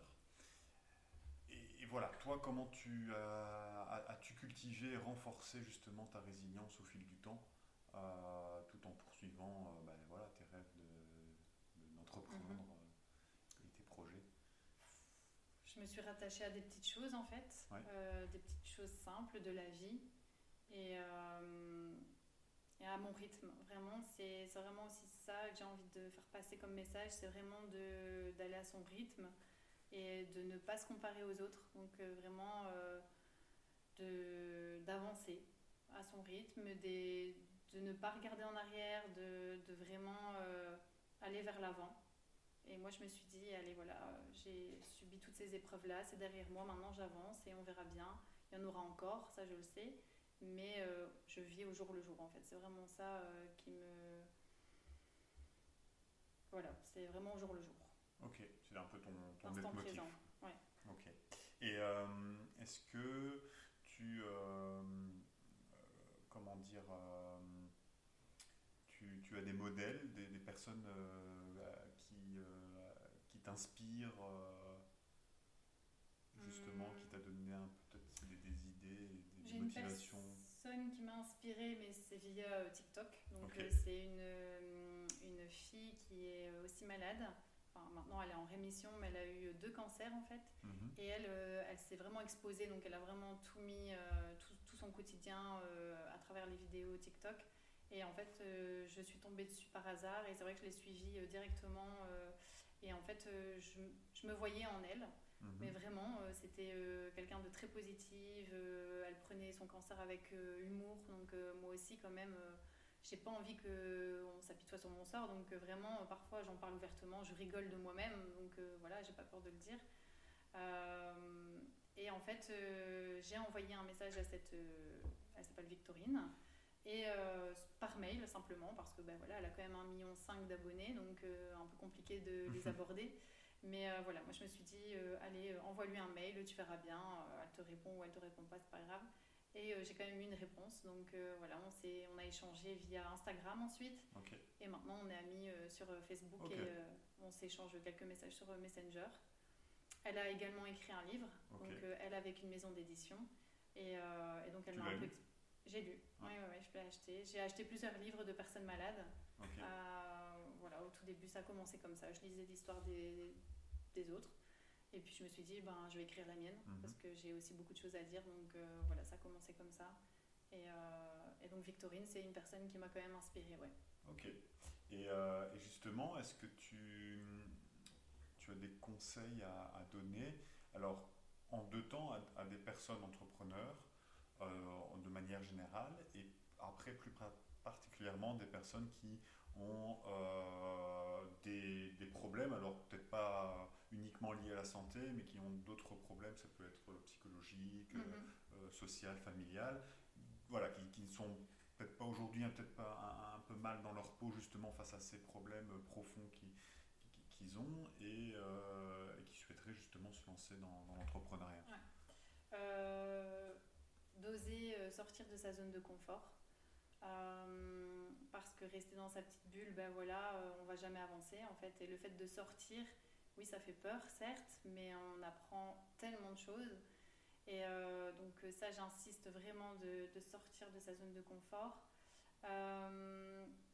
Et, voilà, toi, comment tu as, as-tu cultivé et renforcé justement ta résilience au fil du temps, euh, tout en poursuivant euh, ben, voilà, d'entreprendre de, et tes projets Je me suis rattachée à des petites choses en fait, des petites choses simples de la vie. Et et à mon rythme. Vraiment, c'est vraiment aussi ça que j'ai envie de faire passer comme message, c'est vraiment d'aller à son rythme et de ne pas se comparer aux autres. Donc euh, vraiment euh, d'avancer à son rythme, de ne pas regarder en arrière, de, de vraiment euh, aller vers l'avant. Et moi, je me suis dit, allez, voilà, j'ai subi toutes ces épreuves-là, c'est derrière moi, maintenant j'avance et on verra bien. Il y en aura encore, ça je le sais mais euh, je vis au jour le jour en fait. C'est vraiment ça euh, qui me. Voilà, c'est vraiment au jour le jour. Ok, c'est un peu ton, ton Instant présent. Ouais. Ok. Et euh, est-ce que tu. comment dire. Tu, as des modèles, des, des personnes qui, qui t'inspirent justement, qui t'a donné peut-être des, des, idées, des motivations personne qui m'a inspirée, mais c'est via euh, TikTok. Donc euh, c'est une, euh, une fille qui est aussi malade. Enfin, maintenant, elle est en rémission, mais elle a eu deux cancers en fait. Mhm. Et elle, elle s'est vraiment exposée, donc elle a vraiment tout mis, tout, tout, son quotidien à travers les vidéos TikTok. Et en fait, je suis tombée dessus par hasard et c'est vrai que je l'ai suivie directement. et en fait, je, je, me voyais en elle. Mhm. Mais vraiment, euh, c'était euh, quelqu'un de très positive. Euh, elle prenait son cancer avec humour. Donc moi aussi, quand même, j'ai pas envie qu'on s'apitoie sur mon sort. Donc vraiment, parfois, j'en parle ouvertement. Je rigole de moi-même. Donc voilà, j'ai pas peur de le dire. et en fait, j'ai envoyé un message à cette... elle s'appelle Victorine. Et par mail simplement, parce que ben, voilà, elle a quand même un million d'abonnés, donc un peu compliqué de les aborder. Mais voilà, moi je me suis dit, allez, envoie-lui un mail, tu verras bien, elle te répond ou elle te répond pas, c'est pas grave. Et j'ai quand même eu une réponse, donc voilà, on, on a échangé via Instagram ensuite. Et maintenant on est amis sur Facebook et on s'échange quelques messages sur Messenger. Elle a également écrit un livre, donc elle avec une maison d'édition. Et, donc elle m'a un peu j'ai lu, oui, oui, je l'ai acheté. J'ai acheté plusieurs livres de personnes malades. Euh, voilà, au tout début, ça a commencé comme ça. Je lisais l'histoire des, des, autres. Et puis je me suis dit, ben, je vais écrire la mienne, mhm. parce que j'ai aussi beaucoup de choses à dire. Donc euh, voilà, ça a commencé comme ça. Et, euh, et donc Victorine, c'est une personne qui m'a quand même inspirée, ouais. Ok. Et, et justement, est-ce que tu, tu as des conseils à, à donner? Alors, en deux temps, à, à des personnes entrepreneurs de manière générale, et après plus particulièrement des personnes qui ont euh, des, des, problèmes, alors peut-être pas uniquement liés à la santé, mais qui ont d'autres problèmes, ça peut être psychologique, mhm. euh, social, familial, voilà, qui, ne sont peut-être pas aujourd'hui, hein, peut-être pas un, peu mal dans leur peau justement face à ces problèmes profonds qu'ils ont et, qui souhaiteraient justement se lancer dans, l'entrepreneuriat d'oser euh, sortir de sa zone de confort. Euh, parce que rester dans sa petite bulle, ben voilà, euh, on va jamais avancer en fait. Et le fait de sortir, oui, ça fait peur, certes, mais on apprend tellement de choses. Et donc ça, j'insiste vraiment de, sortir de sa zone de confort,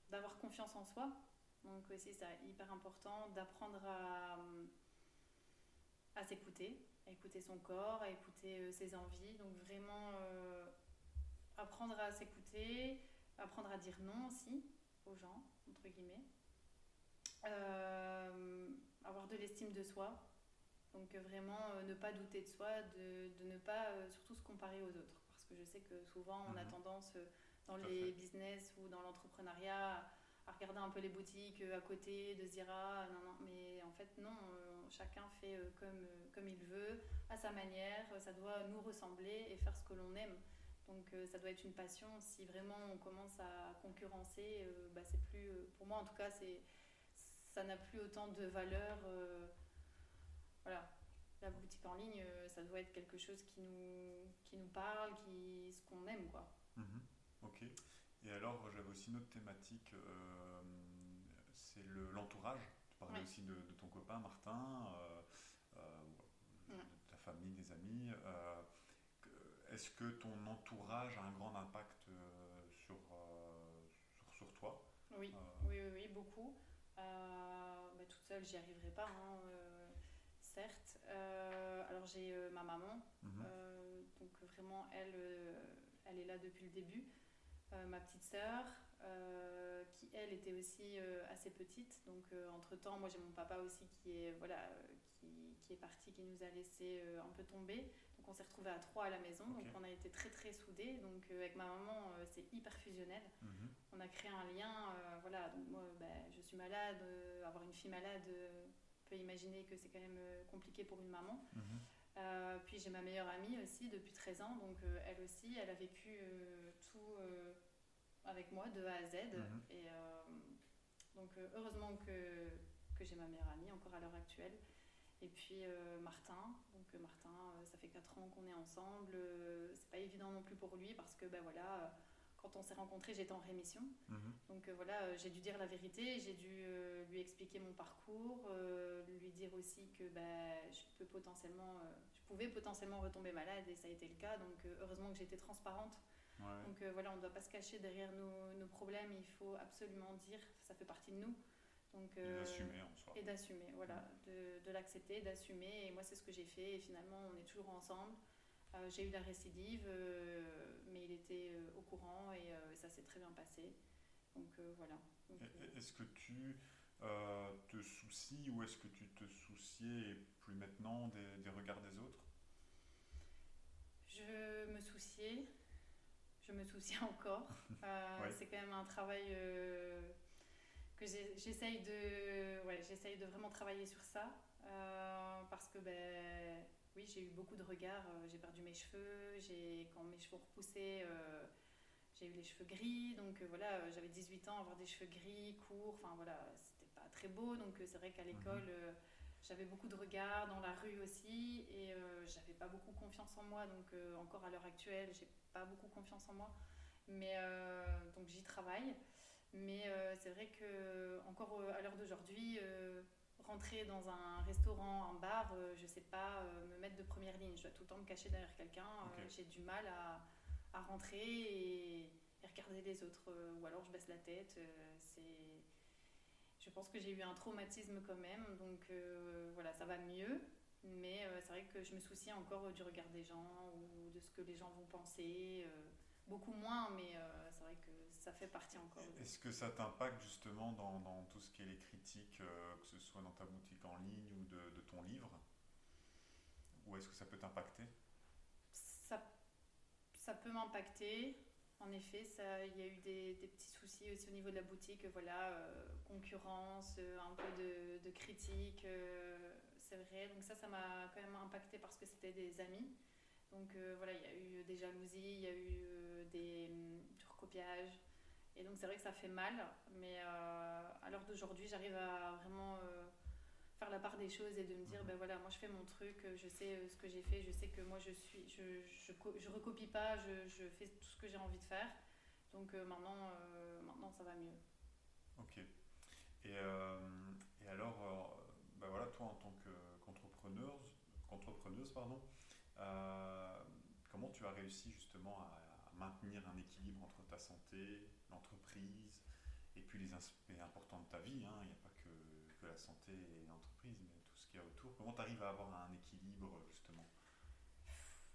d'avoir confiance en soi. Donc aussi, c'est hyper important d'apprendre à, à s'écouter, à écouter son corps, à écouter euh, ses envies. Donc vraiment euh, apprendre à s'écouter, apprendre à dire non aussi aux gens, entre guillemets. Euh, avoir de l'estime de soi. Donc vraiment ne pas douter de soi, de, de ne pas surtout se comparer aux autres. Parce que je sais que souvent on a mhm. tendance dans les business ou dans l'entrepreneuriat à regarder un peu les boutiques à côté, de se dire ah non, non, mais en fait non, chacun fait euh, comme, euh, comme il veut, à sa manière, ça doit nous ressembler et faire ce que l'on aime. Donc euh, ça doit être une passion. Si vraiment on commence à concurrencer, bah, c'est plus, pour moi en tout cas, c'est, ça n'a plus autant de valeur. voilà, la boutique en ligne, ça doit être quelque chose qui nous, qui nous parle, qui, ce qu'on aime, quoi. Mhm. ok. Et alors, j'avais aussi une autre thématique, c'est le, l'entourage parlais aussi de, ton copain Martin, euh, euh, de ta famille, des amis. Euh, est-ce que ton entourage a un grand impact sur, sur, sur, toi? Oui. oui, oui, oui, beaucoup. Bah, toute seule, j'y arriverai pas, hein, certes. alors j'ai ma maman, mhm. donc vraiment elle, elle est là depuis le début. Ma petite sœur, euh, qui elle était aussi euh, assez petite. Donc euh, entre temps, moi j'ai mon papa aussi qui est voilà qui, qui, est parti, qui nous a laissé un peu tomber. Donc on s'est retrouvés à trois à la maison. Donc on a été très très soudés. Donc avec ma maman, c'est hyper fusionnel. Mhm. On a créé un lien. voilà. Donc moi, ben, je suis malade. avoir une fille malade, on peut imaginer que c'est quand même compliqué pour une maman. Mhm. puis j'ai ma meilleure amie aussi depuis 13 ans, donc elle aussi, elle a vécu tout, avec moi de A à Z. Mhm. Et euh, donc euh, heureusement que, que j'ai ma meilleure amie encore à l'heure actuelle. Et puis euh, Martin, donc Martin, ça fait 4 ans qu'on est ensemble. c'est pas évident non plus pour lui parce que ben voilà, quand on s'est rencontrés, j'étais en rémission. Mhm. Donc voilà, j'ai dû dire la vérité, j'ai dû lui expliquer mon parcours, lui dire aussi que ben, je peux potentiellement, je pouvais potentiellement retomber malade et ça a été le cas. Donc heureusement que j'étais transparente donc euh, voilà, on ne doit pas se cacher derrière nos, problèmes, il faut absolument dire, ça fait partie de nous. Donc, et euh, d'assumer en soi. Et d'assumer, voilà, de, de l'accepter, d'assumer. Et moi, c'est ce que j'ai fait. Et finalement, on est toujours ensemble. Euh, j'ai eu la récidive, mais il était au courant et ça s'est très bien passé. Donc voilà. Est-ce que tu te soucies ou est-ce que tu te souciais plus maintenant des, des regards des autres? Je me souciais je me soucie encore. Euh, c'est quand même un travail euh, que j'essaye de, ouais, j'essaye de vraiment travailler sur ça. Euh, parce que, ben, oui, j'ai eu beaucoup de regards. J'ai perdu mes cheveux. Quand mes cheveux repoussaient, j'ai eu les cheveux gris, donc voilà, j'avais 18 ans, avoir des cheveux gris, courts, enfin voilà, c'était pas très beau. Donc c'est vrai qu'à Mhm. l'école, j'avais beaucoup de regards dans la rue aussi, et j'avais pas beaucoup confiance en moi. Donc encore à l'heure actuelle, j'ai pas beaucoup confiance en moi. Mais donc j'y travaille. Mais c'est vrai que encore à l'heure d'aujourd'hui, rentrer dans un restaurant, un bar, euh, je sais pas euh, me mettre de première ligne. Je dois tout le temps me cacher derrière quelqu'un. Euh. J'ai du mal à, à rentrer et, et regarder les autres. ou alors je baisse la tête. c'est... Je pense que j'ai eu un traumatisme quand même. Donc euh, voilà, ça va mieux. Mais euh, c'est vrai que je me soucie encore du regard des gens ou de ce que les gens vont penser. euh, beaucoup moins, mais euh, c'est vrai que ça fait partie encore. de- Est-ce que ça t'impacte justement dans, dans tout ce qui est les critiques, euh, que ce soit dans ta boutique en ligne ou de, de ton livre? Ou est-ce que ça peut t'impacter? Ça, ça peut m'impacter. En effet, il y a eu des, des petits soucis aussi au niveau de la boutique. Voilà, euh, concurrence, un peu de, de critique, c'est vrai. Donc ça, ça m'a quand même impacté parce que c'était des amis. Donc euh, voilà, il y a eu des jalousies, il y a eu euh, des, du recopiage. Et donc c'est vrai que ça fait mal. Mais euh, à l'heure d'aujourd'hui, j'arrive à vraiment euh, faire la part des choses et de me dire, Mhm. ben voilà, moi je fais mon truc, euh, je sais euh, ce que j'ai fait, je sais que moi je suis, je, je, je recopie pas, je, je fais tout ce que j'ai envie de faire. Donc euh, maintenant, euh, maintenant ça va mieux. Ok. Et, euh, et alors, euh, bah voilà, toi en tant que- qu'entrepreneuse, qu'entrepreneuse, pardon, euh, comment tu as réussi justement à, maintenir un équilibre entre ta santé, l'entreprise, et puis les aspects importants de ta vie hein, Il n'y a pas que, que la santé et l'entreprise, mais tout ce qu'il y a autour. Comment tu arrives à avoir un équilibre justement?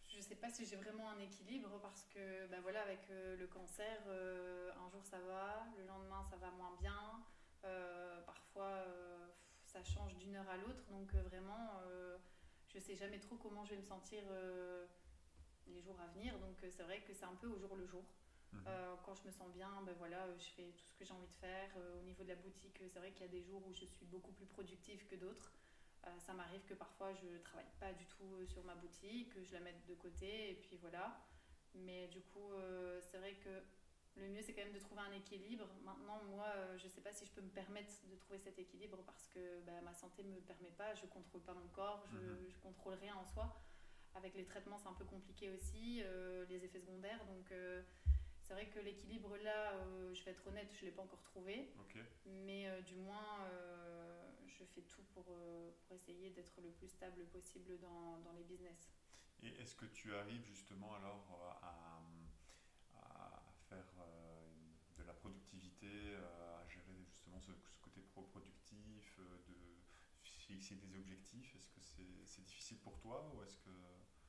Je sais pas si j'ai vraiment un équilibre parce que ben voilà, avec euh, le cancer, euh, un jour ça va, le lendemain ça va moins bien. Parfois ça change d'une heure à l'autre, donc vraiment je sais jamais trop comment je vais me sentir euh, les jours à venir. Donc euh, c'est vrai que c'est un peu au jour le jour. Mhm. Euh, quand je me sens bien, ben voilà, je fais tout ce que j'ai envie de faire. Euh, au niveau de la boutique, c'est vrai qu'il y a des jours où je suis beaucoup plus productive que d'autres. Ça m'arrive que parfois je travaille pas du tout sur ma boutique, que je la mette de côté et puis voilà. Mais du coup, c'est vrai que le mieux c'est quand même de trouver un équilibre. Maintenant, moi, euh, je sais pas si je peux me permettre de trouver cet équilibre parce que bah, ma santé me permet pas, je contrôle pas mon corps, je, Mhm. je contrôle rien en soi. Avec les traitements, c'est un peu compliqué aussi, euh, les effets secondaires. Donc, euh, c'est vrai que l'équilibre là, je vais être honnête, je l'ai pas encore trouvé. Mais du moins, je fais tout pour, pour essayer d'être le plus stable possible dans, dans les business. Et est-ce que tu arrives justement alors à faire euh, de la euh, à gérer justement ce, ce côté pro-productif, euh, de fixer des objectifs Est-ce que c'est c'est difficile pour toi ou est-ce que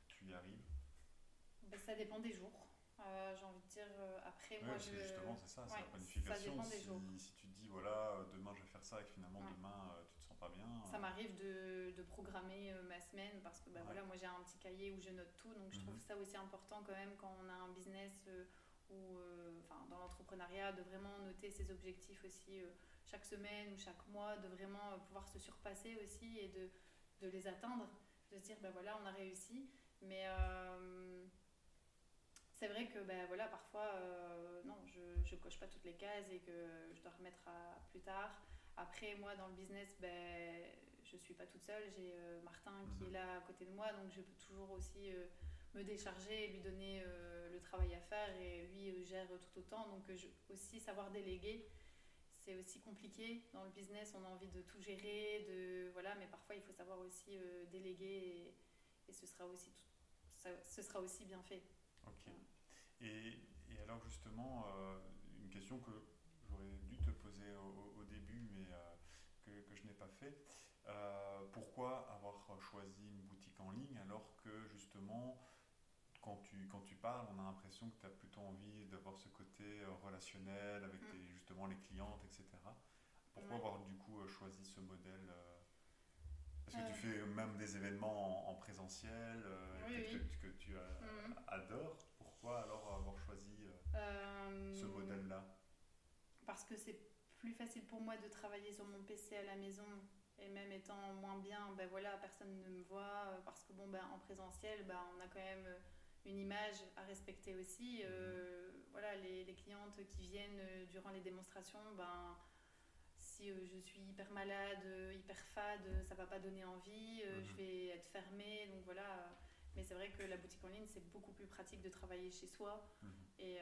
tu y arrives? Ben, ça dépend des jours. Euh, J'ai envie de dire, euh, après, Oui, moi, je. justement, c'est ça, c'est ouais, la planification. ça si, si tu te dis, voilà, euh, demain je vais faire ça et que finalement Ouais. demain euh, tu te sens pas bien. Ça m'arrive de, de programmer ma semaine parce que bah, Ouais. voilà, moi j'ai un petit cahier où je note tout. Donc je trouve Mhm. ça aussi important quand même quand on a un business ou euh, enfin, dans l'entrepreneuriat de vraiment noter ses objectifs aussi euh, chaque semaine ou chaque mois, de vraiment euh, pouvoir se surpasser aussi et de, de les atteindre. De se dire, ben voilà, on a réussi. Mais c'est vrai que ben voilà, parfois, non, je ne coche pas toutes les cases et que je dois remettre à plus tard. Après, moi, dans le business, ben, je suis pas toute seule. J'ai euh, Martin qui Mhm. est là à côté de moi, donc je peux toujours aussi euh, me décharger et lui donner euh, le travail à faire. Et lui euh, gère tout autant. Donc, euh, je, aussi savoir déléguer, c'est aussi compliqué. Dans le business, on a envie de tout gérer, de, voilà, mais parfois, il faut savoir aussi déléguer et, ce, sera aussi tout- ça, sera aussi bien fait. Ok. Et, et alors justement, une question que j'aurais dû te poser au, début, mais que, je n'ai pas fait. Pourquoi avoir choisi une boutique en ligne alors que justement, quand tu, quand tu parles, on a l'impression que tu as plutôt envie d'avoir ce côté euh, relationnel avec Mm. tes- justement les clientes, etc. Pourquoi avoir du coup euh, choisi ce modèle euh, Parce que Euh. tu fais même des événements en, en présentiel euh, Oui, peut-être oui. que, que tu euh, Mhm. adores. Pourquoi alors avoir choisi euh, Euh, ce modèle-là? parce que c'est plus facile pour moi de travailler sur mon PC à la maison et même étant moins bien, ben voilà, personne ne me voit euh, parce que bon ben en présentiel, ben on a quand même euh, une image à respecter aussi. Euh, voilà, les, les, clientes qui viennent euh, durant les démonstrations, ben, si euh, je suis hyper malade, hyper fade, ça va pas donner envie, je mhm. vais être fermée. Donc voilà. Mais c'est vrai que la boutique en ligne, c'est beaucoup plus pratique de travailler chez soi mhm. et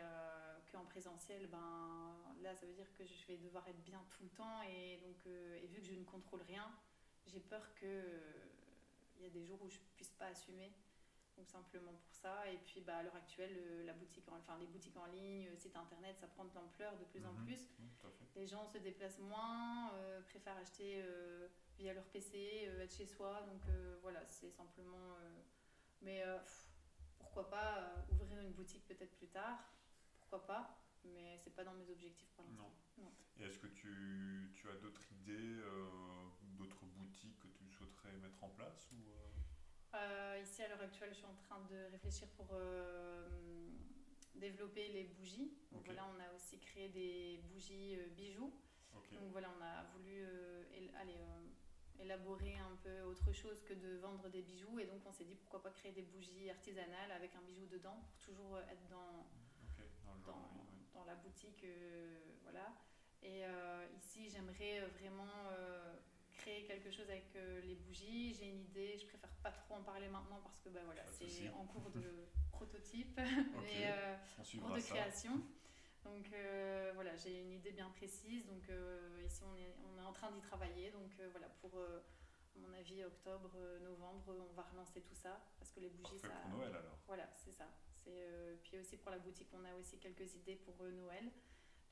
qu'en présentiel, ben, là, ça veut dire que je vais devoir être bien tout le temps. Et, donc, et vu que je ne contrôle rien, j'ai peur qu'il il y a des jours où je puisse pas assumer simplement pour ça. Et puis bah, à l'heure actuelle, la boutique enfin, les boutiques en ligne, site internet, ça prend de l'ampleur de plus en mhm. plus. les gens se déplacent moins, euh, préfèrent acheter euh, via leur PC, euh, être chez soi. Donc voilà, c'est simplement. mais pourquoi pas ouvrir une boutique peut-être plus tard? Pourquoi pas? Mais c'est pas dans mes objectifs pour l'instant. Non. Et est-ce que tu, tu as d'autres idées, d'autres boutiques que tu souhaiterais mettre en place ou euh, ici, à l'heure actuelle, je suis en train de réfléchir pour euh, développer les bougies. Donc voilà, on a aussi créé des bougies euh, bijoux. Donc voilà, on a voulu aller, élaborer un peu autre chose que de vendre des bijoux. Et donc on s'est dit pourquoi pas créer des bougies artisanales avec un bijou dedans pour toujours être dans, dans, dans, la boutique. voilà. Et ici, j'aimerais vraiment créer quelque chose avec euh, les bougies. J'ai une idée, je préfère pas trop en parler maintenant parce que bah, voilà, c'est en cours de prototype et euh, cours de création. Donc euh, voilà, j'ai une idée bien précise. Donc ici, on est, on est en train d'y travailler. Donc voilà, pour à mon avis, octobre, novembre, on va relancer tout ça parce que les bougies, ça. Pour Noël alors. Voilà, c'est ça. C'est puis aussi pour la boutique, on a aussi quelques idées pour Noël.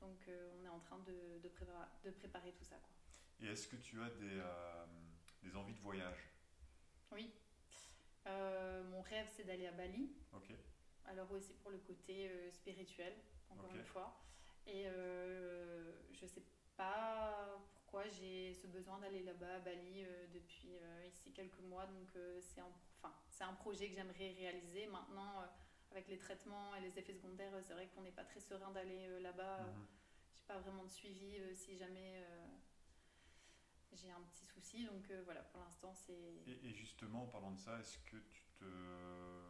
Donc on est en train de, de, préparer, de préparer tout ça. Quoi. Et est-ce que tu as des, euh, des envies de voyage? Oui. Euh, mon rêve, c'est d'aller à Bali. Ok. Alors aussi pour le côté euh, spirituel, encore une fois. Et je ne sais pas pourquoi j'ai ce besoin d'aller là-bas à Bali depuis ici quelques mois. Donc c'est un, enfin, un projet que j'aimerais réaliser. Maintenant, avec les traitements et les effets secondaires, c'est vrai qu'on n'est pas très serein d'aller là-bas. Mhm. Je n'ai pas vraiment de suivi si jamais j'ai un petit souci. Donc euh, voilà, pour l'instant, c'est. Et, justement, en parlant de ça, est-ce que tu te,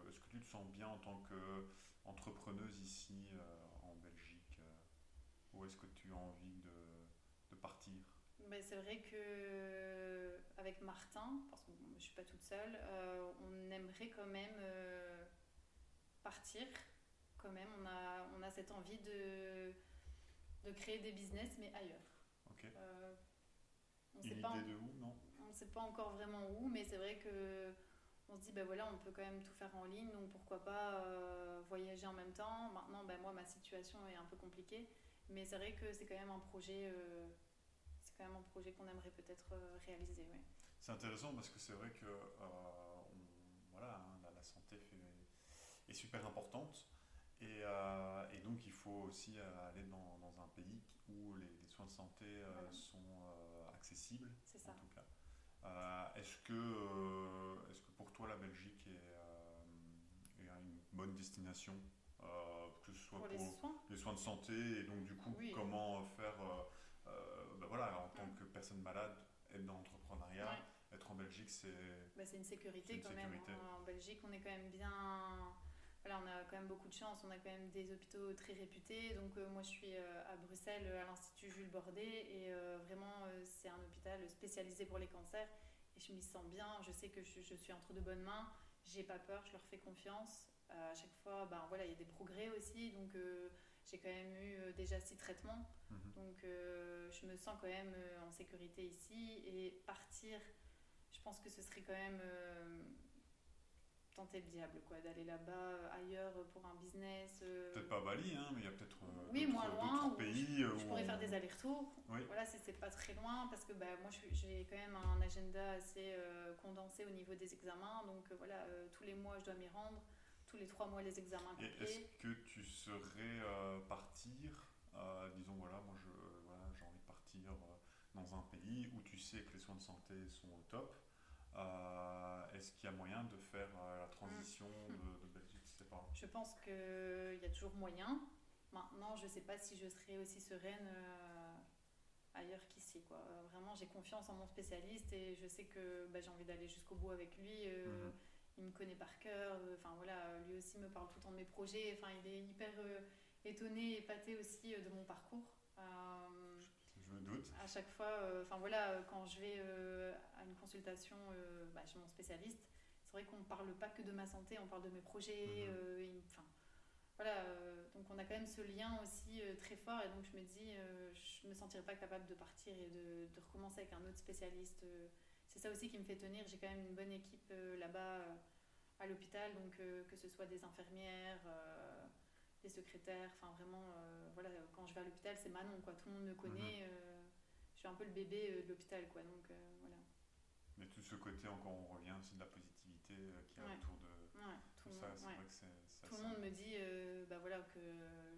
est-ce que tu te sens bien en tant qu'entrepreneuse ici euh, en Belgique euh, Ou est-ce que tu as envie de, de partir? Ben, c'est vrai que avec Martin, parce que je suis pas toute seule, on aimerait quand même partir. Quand même, on a, on a cette envie de, de créer des business, mais ailleurs. On sait pas, de où, non? On ne sait pas encore vraiment où, mais c'est vrai que on se dit, ben voilà, on peut quand même tout faire en ligne, donc pourquoi pas euh, voyager en même temps. Maintenant, ben moi, ma situation est un peu compliquée, mais c'est vrai que c'est quand même un projet, euh, c'est quand même un projet qu'on aimerait peut-être euh, réaliser. Ouais. C'est intéressant parce que c'est vrai que voilà, hein, la, santé est super importante. Et, et, donc, il faut aussi aller dans, dans un pays où les, soins de santé sont accessible. C'est ça. En tout cas. Euh, est-ce que, euh, est-ce que pour toi la Belgique est, euh, est une bonne destination, que ce soit pour, les, soins? de santé et donc du coup comment faire, ben voilà, en tant que personne malade, être dans l'entrepreneuriat. Être en Belgique, c'est. Bah, c'est une sécurité quand même. Hein. En Belgique, on est quand même bien voilà, on a quand même beaucoup de chance, on a quand même des hôpitaux très réputés. Donc euh, moi je suis euh, à Bruxelles à l'Institut Jules Bordet et euh, vraiment c'est un hôpital spécialisé pour les cancers et je m'y sens bien, je sais que je, suis entre de bonnes mains, j'ai pas peur, je leur fais confiance. à chaque fois, ben, voilà, il y a des progrès aussi, donc j'ai quand même eu déjà six traitements. Mhm. Donc je me sens quand même en sécurité ici et partir, je pense que ce serait quand même tenter le diable, quoi, d'aller là-bas, euh, ailleurs euh, pour un business. Euh, peut-être pas Bali, hein, mais il y a peut-être oui, moins loin, pays. Je, je pourrais faire des allers-retours. Voilà, c'est pas très loin parce que bah, moi j'ai quand même un agenda assez condensé au niveau des examens. Donc voilà, tous les mois je dois m'y rendre, tous les trois mois les examens. Est-ce que tu serais partir, disons voilà, moi j'ai voilà, envie de partir dans un pays où tu sais que les soins de santé sont au top euh, est-ce qu'il y a moyen de faire euh, la transition mm. de, Belgique? Je, sais pas. je pense qu'il y a toujours moyen. Maintenant, je ne sais pas si je serai aussi sereine euh, ailleurs qu'ici. Quoi. vraiment, j'ai confiance en mon spécialiste et je sais que bah, j'ai envie d'aller jusqu'au bout avec lui. Mm-hmm. il me connaît par cœur. Enfin voilà, lui aussi me parle tout le temps de mes projets. Enfin, il est hyper étonné, épaté aussi de mon parcours. Je me doute. À chaque fois, enfin voilà, quand je vais à une consultation bah, chez mon spécialiste, c'est vrai qu'on ne parle pas que de ma santé, on parle de mes projets. Mhm. Enfin, voilà, euh, donc on a quand même ce lien aussi euh, très fort et donc je me dis, euh, je me sentirais pas capable de partir et de, de recommencer avec un autre spécialiste. c'est ça aussi qui me fait tenir. J'ai quand même une bonne équipe là-bas à l'hôpital, donc que ce soit des infirmières, des secrétaires, enfin vraiment, voilà, quand je vais à l'hôpital, c'est Manon, quoi. Tout le monde me connaît. Mhm. je suis un peu le bébé de l'hôpital, quoi. Donc voilà. Mais tout ce côté, encore on revient, c'est de la positivité qui est autour de tout, ça. C'est vrai que c'est tout le monde me dit euh, bah voilà, que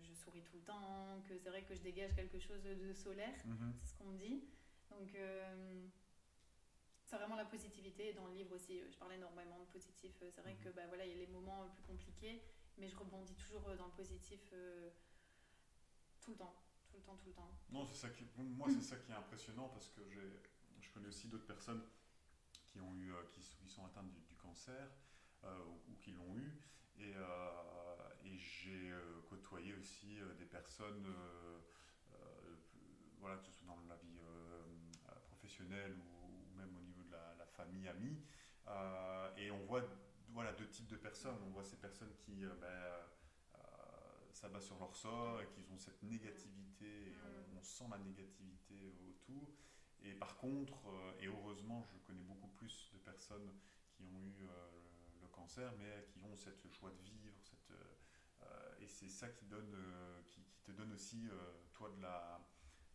je souris tout le temps, que c'est vrai que je dégage quelque chose de solaire, mhm. c'est ce qu'on me dit. Donc, euh, c'est vraiment la positivité. Et dans le livre aussi, je parlais énormément de positif. C'est vrai mhm. que bah, voilà, il y a les moments plus compliqués, mais je rebondis toujours dans le positif euh, tout le temps. Tout le temps, tout le temps. Non, c'est ça qui, moi, c'est ça qui est impressionnant parce que je connais aussi d'autres personnes qui, ont eu, qui, sont atteintes du, cancer ou qui l'ont eu euh, et, j'ai euh, côtoyé aussi euh, des personnes, voilà, que ce soit dans la vie professionnelle ou, même au niveau de la, famille, amis. et on voit voilà, deux types de personnes. On voit ces personnes qui s'abattent sur leur sort et qui ont cette négativité, on, sent la négativité autour. Et par contre, et heureusement, je connais beaucoup plus de personnes qui ont eu cancer, mais qui ont cette joie de vivre, cette, et c'est ça qui, donne, te donne aussi, toi, de la,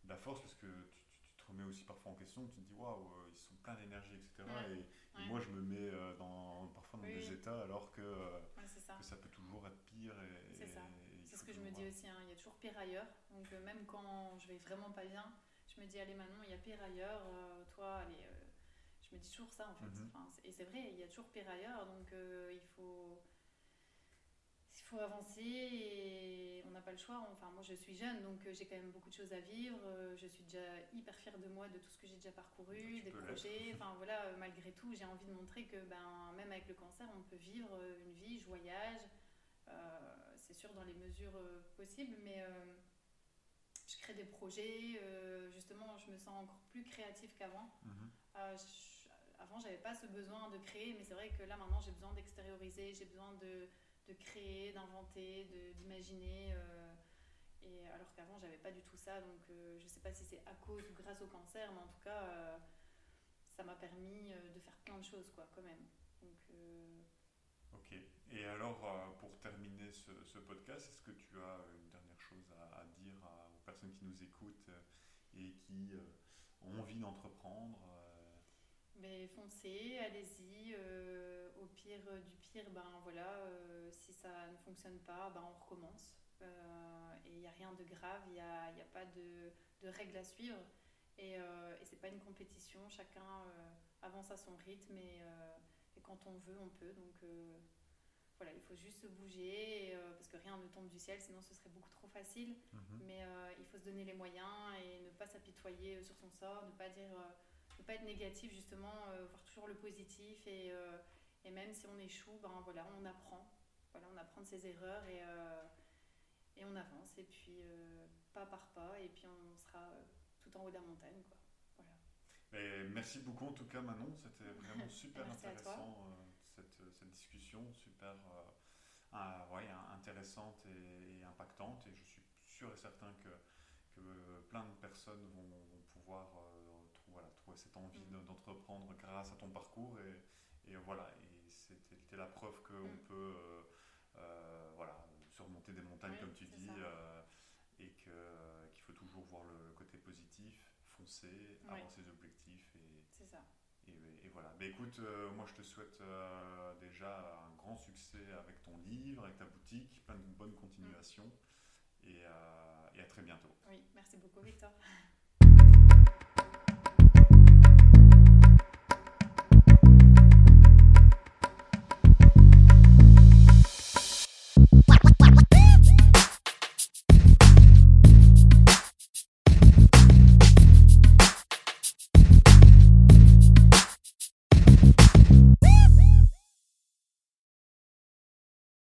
la, force, parce que tu, remets aussi parfois en question, tu te dis, waouh, ils sont pleins d'énergie, etc. Et, moi, je me mets dans, parfois dans des états, alors que, ça. que, ça. peut toujours être pire. C'est ça. C'est ce que je me dis aussi, hein. il y a toujours pire ailleurs. Donc, même quand je vais vraiment pas bien, je me dis, allez, Manon, il y a pire ailleurs, toi, allez je me dis toujours ça en fait. Mhm. et c'est vrai, il y a toujours pire ailleurs, donc euh, il faut faut avancer et on n'a pas le choix. Enfin, moi je suis jeune donc euh, j'ai quand même beaucoup de choses à vivre. Euh, je suis déjà hyper fière de moi, de tout ce que j'ai déjà parcouru, des projets. Enfin voilà, malgré tout, j'ai envie de montrer que ben, même avec le cancer, on peut vivre une vie, je voyage. c'est sûr dans les mesures possibles, mais je crée des projets. justement, je me sens encore plus créative qu'avant. Mhm avant, j'avais pas ce besoin de créer, mais c'est vrai que là, maintenant, j'ai besoin d'extérioriser, j'ai besoin de, de créer, d'inventer, d'imaginer. Euh, et alors qu'avant, j'avais pas du tout ça. Donc, euh, je sais pas si c'est à cause ou grâce au cancer, mais en tout cas, euh, ça m'a permis de faire plein de choses, quoi, quand même. Donc, Ok. Et alors, pour terminer ce, ce podcast, est-ce que tu as une dernière chose à, dire aux personnes qui nous écoutent et qui ont envie d'entreprendre mais foncez, allez-y. Euh, au pire du pire, ben voilà, euh, si ça ne fonctionne pas, ben on recommence. Euh, et il n'y a rien de grave, il n'y a, y a, pas de, de, règles à suivre. Et, et c'est pas une compétition, chacun avance à son rythme et, et, quand on veut, on peut. Donc voilà, il faut juste se bouger parce que rien ne tombe du ciel, sinon ce serait beaucoup trop facile. Mhm. Mais il faut se donner les moyens et ne pas s'apitoyer sur son sort, ne pas dire ne pas être négatif justement, euh, voir toujours le positif et, euh, et, même si on échoue, ben voilà, on apprend. Voilà, on apprend de ses erreurs et, euh, et on avance et puis pas par pas et puis on sera tout en haut de la montagne quoi. Voilà. merci beaucoup en tout cas Manon, c'était vraiment super intéressant cette, cette, discussion, super ouais, intéressante et, impactante et je suis sûr et certain que, que plein de personnes vont, vont pouvoir cette envie mm. d'entreprendre grâce à ton parcours. Et, et voilà, et c'était la preuve qu'on mm. peut euh, euh, voilà, surmonter des montagnes, comme tu dis, euh, et qu'il faut toujours voir le côté positif, foncer, avoir ses objectifs. C'est ça. Et, voilà. Mais écoute, moi je te souhaite déjà un grand succès avec ton livre, avec ta boutique, plein de bonnes continuations. Mm. Et, et à très bientôt. Oui, merci beaucoup Victor.